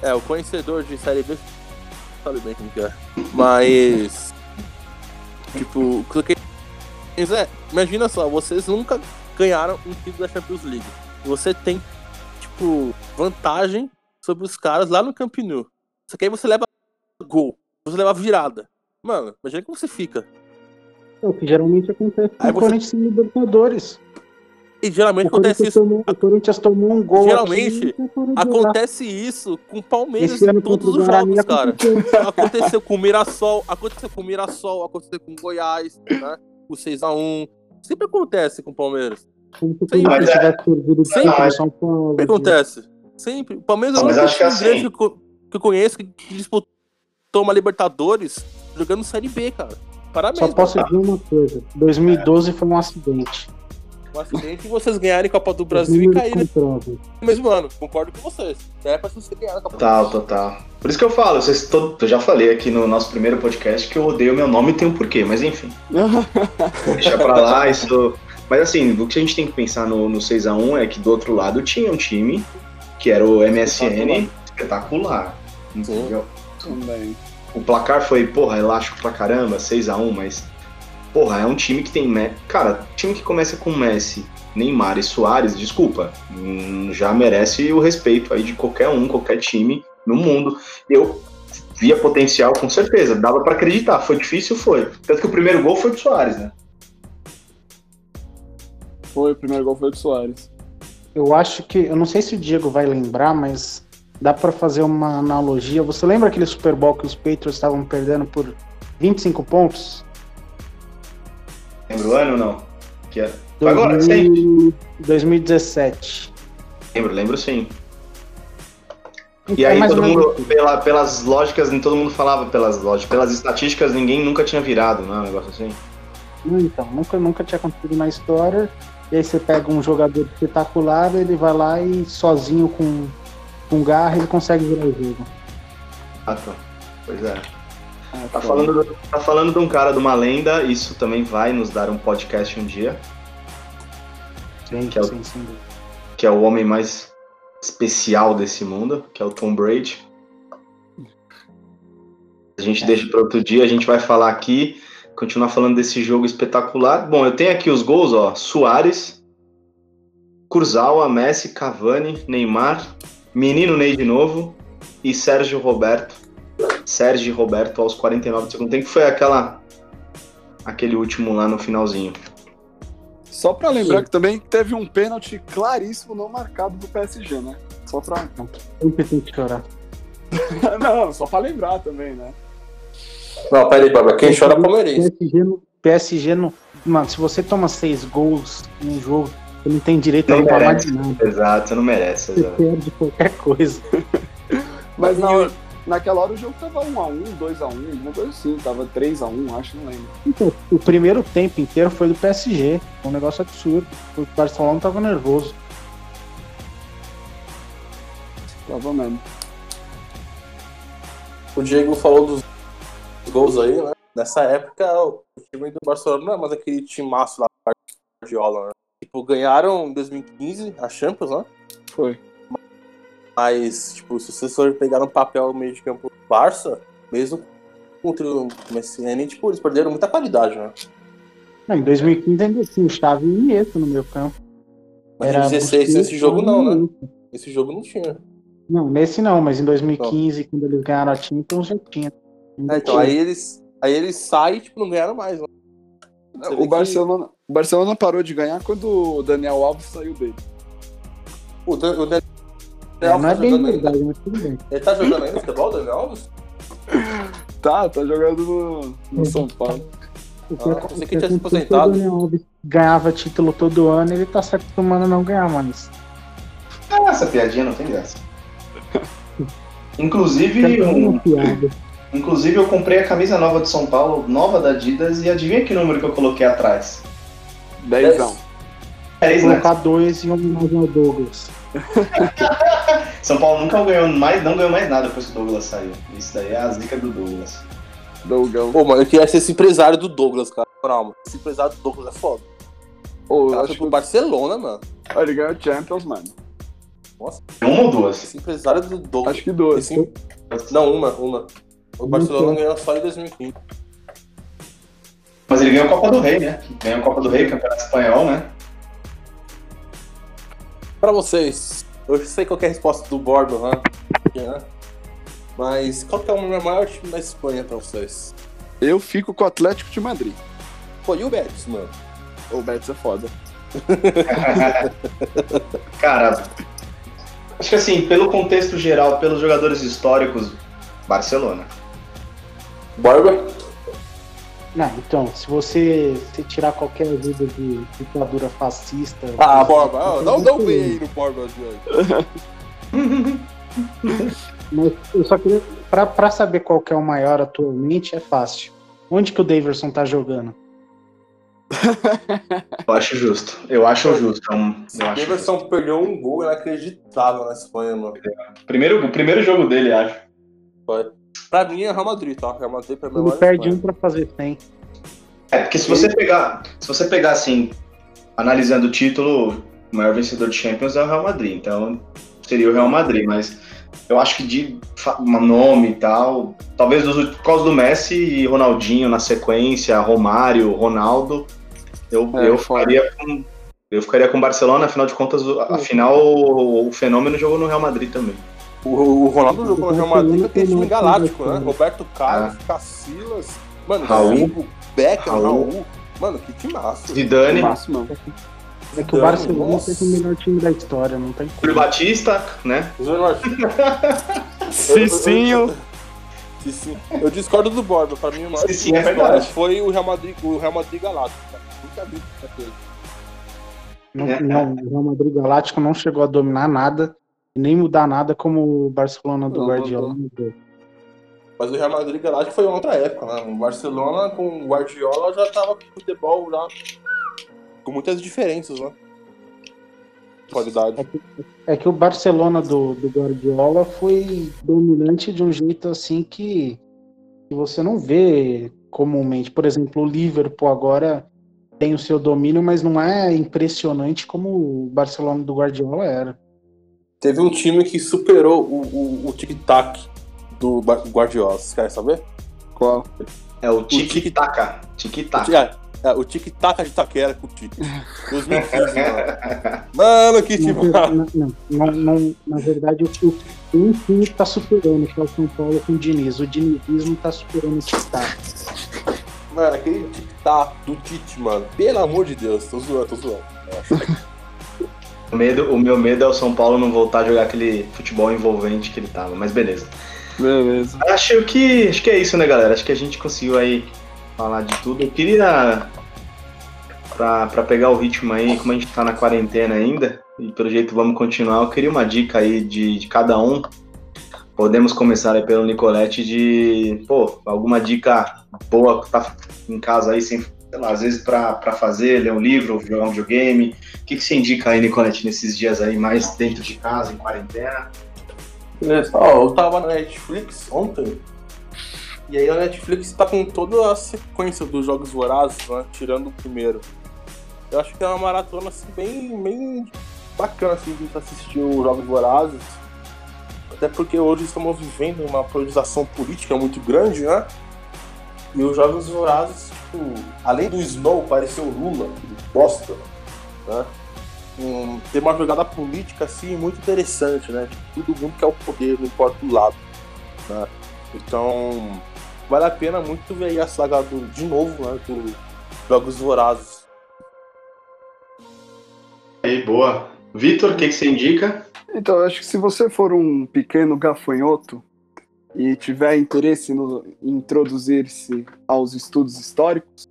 É, o conhecedor de Série B sabe bem como que é. Mas. Tipo, o que eu queria dizer é, imagina só, vocês nunca ganharam um título da Champions League. Você tem, tipo, vantagem sobre os caras lá no Camp Nou. Só que aí você leva gol, você leva virada. Mano, imagina como você fica. É o que geralmente acontece com o você- Corinthians em Libertadores. E geralmente acontece isso. tomou, o Corinthians tomou um gol Geralmente, aqui. Acontece isso com o Palmeiras em todos os jogos, cara. aconteceu com o Mirassol, aconteceu com o Mirassol, aconteceu com o Goiás, né? O 6x1. Sempre acontece com o Palmeiras. Como se o Sim, Corinthians mas é- Sempre. Sempre acontece. Sempre. O Palmeiras é o Mas único acho que time assim- grande que eu, conheço que, que disputou uma Libertadores jogando Série B, cara. Parabéns. Só posso dizer uma coisa: 2012 foi um acidente. Um acidente e vocês ganharem Copa do Brasil e caírem no mesmo ano. Concordo com vocês. É pra vocês ganharem a Copa do Total, Brasil. total. Por isso que eu falo, vocês todo, eu já falei aqui no nosso primeiro podcast que eu odeio meu nome e tem um porquê, mas enfim. Deixa pra lá, isso. Mas assim, o que a gente tem que pensar no, no 6x1 é que do outro lado tinha um time que era o MSN espetacular. Entendeu? Também. O placar foi, porra, elástico pra caramba, 6x1, mas. Porra, é um time que tem. Cara, time que começa com Messi, Neymar e Soares, desculpa, hum, já merece o respeito aí de qualquer um, qualquer time no mundo. Eu via potencial com certeza, dava pra acreditar. Foi difícil, foi. Tanto que o primeiro gol foi do Soares, né? Foi, o primeiro gol foi do Soares. Eu acho que. Eu não sei se o Diego vai lembrar, mas dá pra fazer uma analogia. Você lembra aquele Super Bowl que os Patriots estavam perdendo por 25 pontos? Lembra o ano ou não? Que é... Agora, 2000 2017. Lembro, lembro sim. E Então, aí todo mundo, pela- pelas lógicas, nem todo mundo falava pelas lógicas, pelas estatísticas, ninguém nunca tinha virado, não é um negócio assim? Não, Então, nunca, nunca tinha acontecido na história. E aí você pega um jogador espetacular, ele vai lá e sozinho com, com garra ele consegue virar o jogo. Ah, tá. Pois é. É, Tá foda. falando, tá falando de um cara, de uma lenda, isso também vai nos dar um podcast um dia, Sim, Que é o- sim, sim. que é o homem mais especial desse mundo, que é o Tom Brady. A gente deixa para outro dia, a gente vai falar aqui, continuar falando desse jogo espetacular. Bom, eu tenho aqui os gols, ó, Soares, Kurzawa, Messi, Cavani, Neymar, Menino Ney de novo e Sérgio Roberto. Sérgio Roberto aos 49 do segundo tempo, que foi aquela aquele último lá no finalzinho. Só pra lembrar Sim. que também teve um pênalti claríssimo não marcado do PSG, né? Só pra. Sempre tem que chorar. não, só pra lembrar também, né? Não, pera aí, Bárbara. Quem chora é palmeirense. PSG no, PSG no. Mano, se você toma seis gols em um jogo, você não tem direito a Não reclamar merece. de nada. Exato, você não merece. Você Exato. perde qualquer coisa. Mas E na hora- naquela hora o jogo tava 1x1, 2x1, alguma coisa assim. Tava 3x1, acho, não lembro. Então, o primeiro tempo inteiro foi do PSG. Foi um negócio absurdo. O Barcelona tava nervoso. Tava mesmo. O Diego falou dos gols aí, né? Nessa época, o time do Barcelona não é mais aquele timaço lá do Guardiola, né? Tipo, ganharam em 2015 a Champions, né? Foi. Mas, tipo, se vocês forem pegar no papel meio de campo do Barça, mesmo com o trio Messiani, tipo, eles perderam muita qualidade, né? Não, em 2015 ainda tinha o Xavi e Iniesta no meu campo. Mas Era em 16, Busquets, esse jogo não, né? Esse jogo não tinha. Não, nesse não, mas em 2015, quando eles ganharam a Champions, já tinha. É, então, tinha. aí eles, aí eles saem e, tipo, não ganharam mais, né? O que- Barcelona, o Barcelona parou de ganhar quando o Daniel Alves saiu dele. O, Dan- o Daniel É, não é tá bem jogando ainda. verdade, mas tudo bem. Ele tá jogando ainda futebol, Daniel Alves? Tá, tá jogando no, no São Paulo. O que Ah, pensei que tinha se aposentado. O Daniel Alves ganhava título todo ano, ele tá se acostumando a não ganhar mais. Ah, essa piadinha não tem graça. Inclusive, Sempre um- inclusive, eu comprei a camisa nova de São Paulo, nova da Adidas, e adivinha que número que eu coloquei atrás? Dezão. 10, né? Colocar dois em homenagem ao Douglas. São Paulo nunca ganhou mais, não ganhou mais nada depois que o Douglas saiu. Isso daí é a zica do Douglas. Dougão. Pô, mano, eu queria ser esse empresário do Douglas, cara. Mano. Esse empresário do Douglas é foda. Ô, O cara acho foi que pro Barcelona, mano. o- ele ganhou Champions, mano. Uma ou duas? Esse empresário do Douglas. Acho que dois. Esse... Não, uma, uma. O Barcelona ganhou só em 2015. Mas ele ganhou a Copa do Rei, né? Ganhou a Copa do Rei, Campeonato Espanhol, né? Pra vocês, eu sei qual que é a resposta do Bordo, né? Né? Mas qual que é o maior time da Espanha pra vocês? Eu fico com o Atlético de Madrid. Pô, e o Betis, mano? O Betis é foda. Cara, acho que assim, pelo contexto geral, pelos jogadores históricos, Barcelona. Borba? Não, então, se você se tirar qualquer ajuda de ditadura fascista. Ah, você- Borba, um dá um bem aí no Borba. Mas eu só queria. Pra, pra saber qual que é o maior atualmente, é fácil. Onde que o Daverson tá jogando? Eu acho justo. Eu acho justo. um- O acho justo. Perdeu um gol inacreditável na Espanha, mano. Primeiro, o primeiro jogo dele, acho. Pra mim é Real Madrid, tá? Real Madrid pra mim é Ele perde um pra fazer 100. É, porque se você pegar, se você pegar assim, analisando o título, o maior vencedor de Champions é o Real Madrid, então seria o Real Madrid, mas eu acho que de um nome e tal, talvez dos- por causa do Messi e Ronaldinho na sequência, Romário, Ronaldo, eu, É, eu ficaria com eu ficaria com o Barcelona, afinal de contas, afinal o, o fenômeno jogou no Real Madrid também. O, o Ronaldo jogou no Real Madrid com aquele time tem galáctico, né? Roberto Carlos, Cacilas, mano, Raul. Figo, Beckham, Raul. Raul. Mano, que timaço. Zidane, Máximo. É que o Barcelona teve o melhor time da história, não tem como. Batista, né? Cicinho. Sim, sim. Eu discordo do Borba. Pra mim, o maior time é verdade. foi o Real Madrid, o Real Madrid Galáctico. Nunca vi aquele. Não, não, o Real Madrid Galáctico não chegou a dominar nada e nem mudar nada como o Barcelona do Não, Guardiola mudou. Mas o Real Madrid Galáctico foi outra época, né? O Barcelona com o Guardiola já tava com futebol já com muitas diferenças, né? Qualidade. É que o Barcelona do, do Guardiola foi dominante de um jeito assim que, que você não vê comumente. Por exemplo, o Liverpool agora tem o seu domínio, mas não é impressionante como o Barcelona do Guardiola era. Teve um time que superou o, o, o tic-tac do Guardiola. Vocês querem saber? Qual? É o tic-tac. Tic-tac. É, é, o tic-tac de Taquera com o Tite. 2015, mano. Mano, que Na, time. na- não, na verdade, o, o um time está superando, que é o São Paulo com o Diniz. O dinizismo está superando o tic-tac. Mano, aquele tic-tac do Tite, mano. Pelo amor de Deus, tô zoando, tô zoando. O, medo, o meu medo é o São Paulo não voltar a jogar aquele futebol envolvente que ele tava, mas beleza. Beleza. Acho que, acho que é isso, né, galera? Acho que a gente conseguiu aí falar de tudo. Eu queria, pra, pra pegar o ritmo aí, como a gente tá na quarentena ainda, e pelo jeito vamos continuar, eu queria uma dica aí de, de cada um. Podemos começar aí pelo Nicolete de, pô, alguma dica boa que tá em casa aí, sem, sei lá, às vezes pra fazer, ler um livro, jogar um videogame. O que, que você indica aí, Nicolete, nesses dias aí, mais dentro de casa, em quarentena? Beleza. Ó, eu tava na Netflix ontem. E aí a Netflix tá com toda a sequência dos jogos vorazes, né? Tirando o primeiro. Eu acho que é uma maratona assim, bem, bem bacana assim, de assistir os jogos vorazes. Até porque hoje estamos vivendo uma polarização política muito grande, né? E os jogos vorazes, além do Snow parecer o Lula, bosta, né? um, tem uma jogada política assim muito interessante, né? Tipo, todo mundo quer o poder, não importa o lado. Né? Então, vale a pena muito ver aí a saga do, de novo, né? Do Jogos Vorazes. Aí, boa. Vitor, o que, que você indica? Então, eu acho que se você for um pequeno gafanhoto e tiver interesse no, em introduzir-se aos estudos históricos,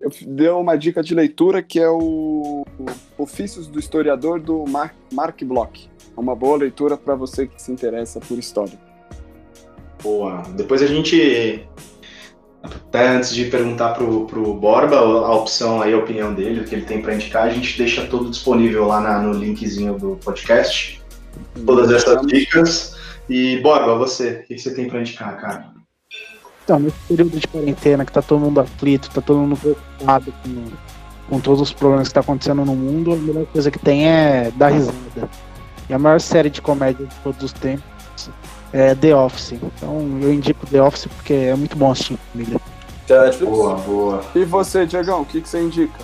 eu dou uma dica de leitura que é o o Ofícios do Historiador do Mark, Mark Bloch. É uma boa leitura para você que se interessa por história. Boa. Depois a gente, até antes de perguntar pro, pro Borba a opção aí, a opinião dele, o que ele tem para indicar, a gente deixa tudo disponível lá na- no linkzinho do podcast. Todas essas dicas. E Borba, você, o que você tem para indicar, cara? Então, nesse período de quarentena que tá todo mundo aflito, tá todo mundo preocupado com, com todos os problemas que tá acontecendo no mundo, a melhor coisa que tem é dar risada. E a maior série de comédia de todos os tempos é The Office. Então eu indico The Office porque é muito bom assistir em família. Boa, boa. E você, Diegão, o que, que você indica?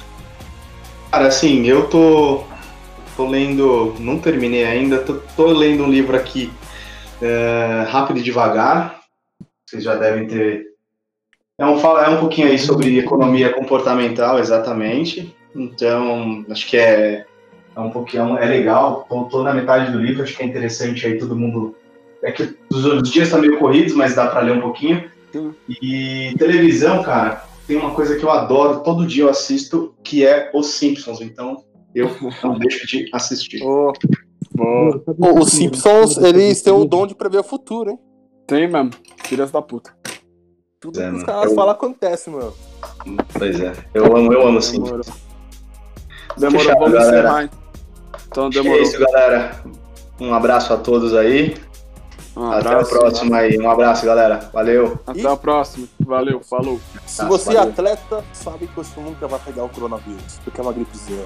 Cara, assim, eu tô, tô lendo, não terminei ainda, tô, tô lendo um livro aqui, é, Rápido e Devagar, vocês já devem ter... É um, é um pouquinho aí sobre economia comportamental, exatamente, então acho que é, é um pouquinho, é legal, tô, tô na metade do livro, acho que é interessante aí todo mundo... É que os, os dias estão meio corridos, mas dá pra ler um pouquinho. E televisão, cara, tem uma coisa que eu adoro, todo dia eu assisto, que é Os Simpsons. Então, eu não deixo de assistir. Ô, boa. Pô, os Simpsons, eles têm o dom de prever o futuro, hein? Tem mesmo. Filhas da puta. Tudo É, que os caras Eu- falam acontece, mano. Pois é, eu amo, eu amo Simpsons. Demorou. Demorou, Fechado, vamos galera. encerrar. Então demorou. É isso, galera. Um abraço a todos aí. Um Até o abraço, próximo aí. Um abraço, galera. Valeu. Até a próxima. Valeu, falou. Se Tá, você é atleta, sabe que você nunca vai pegar o coronavírus, porque é uma gripezinha.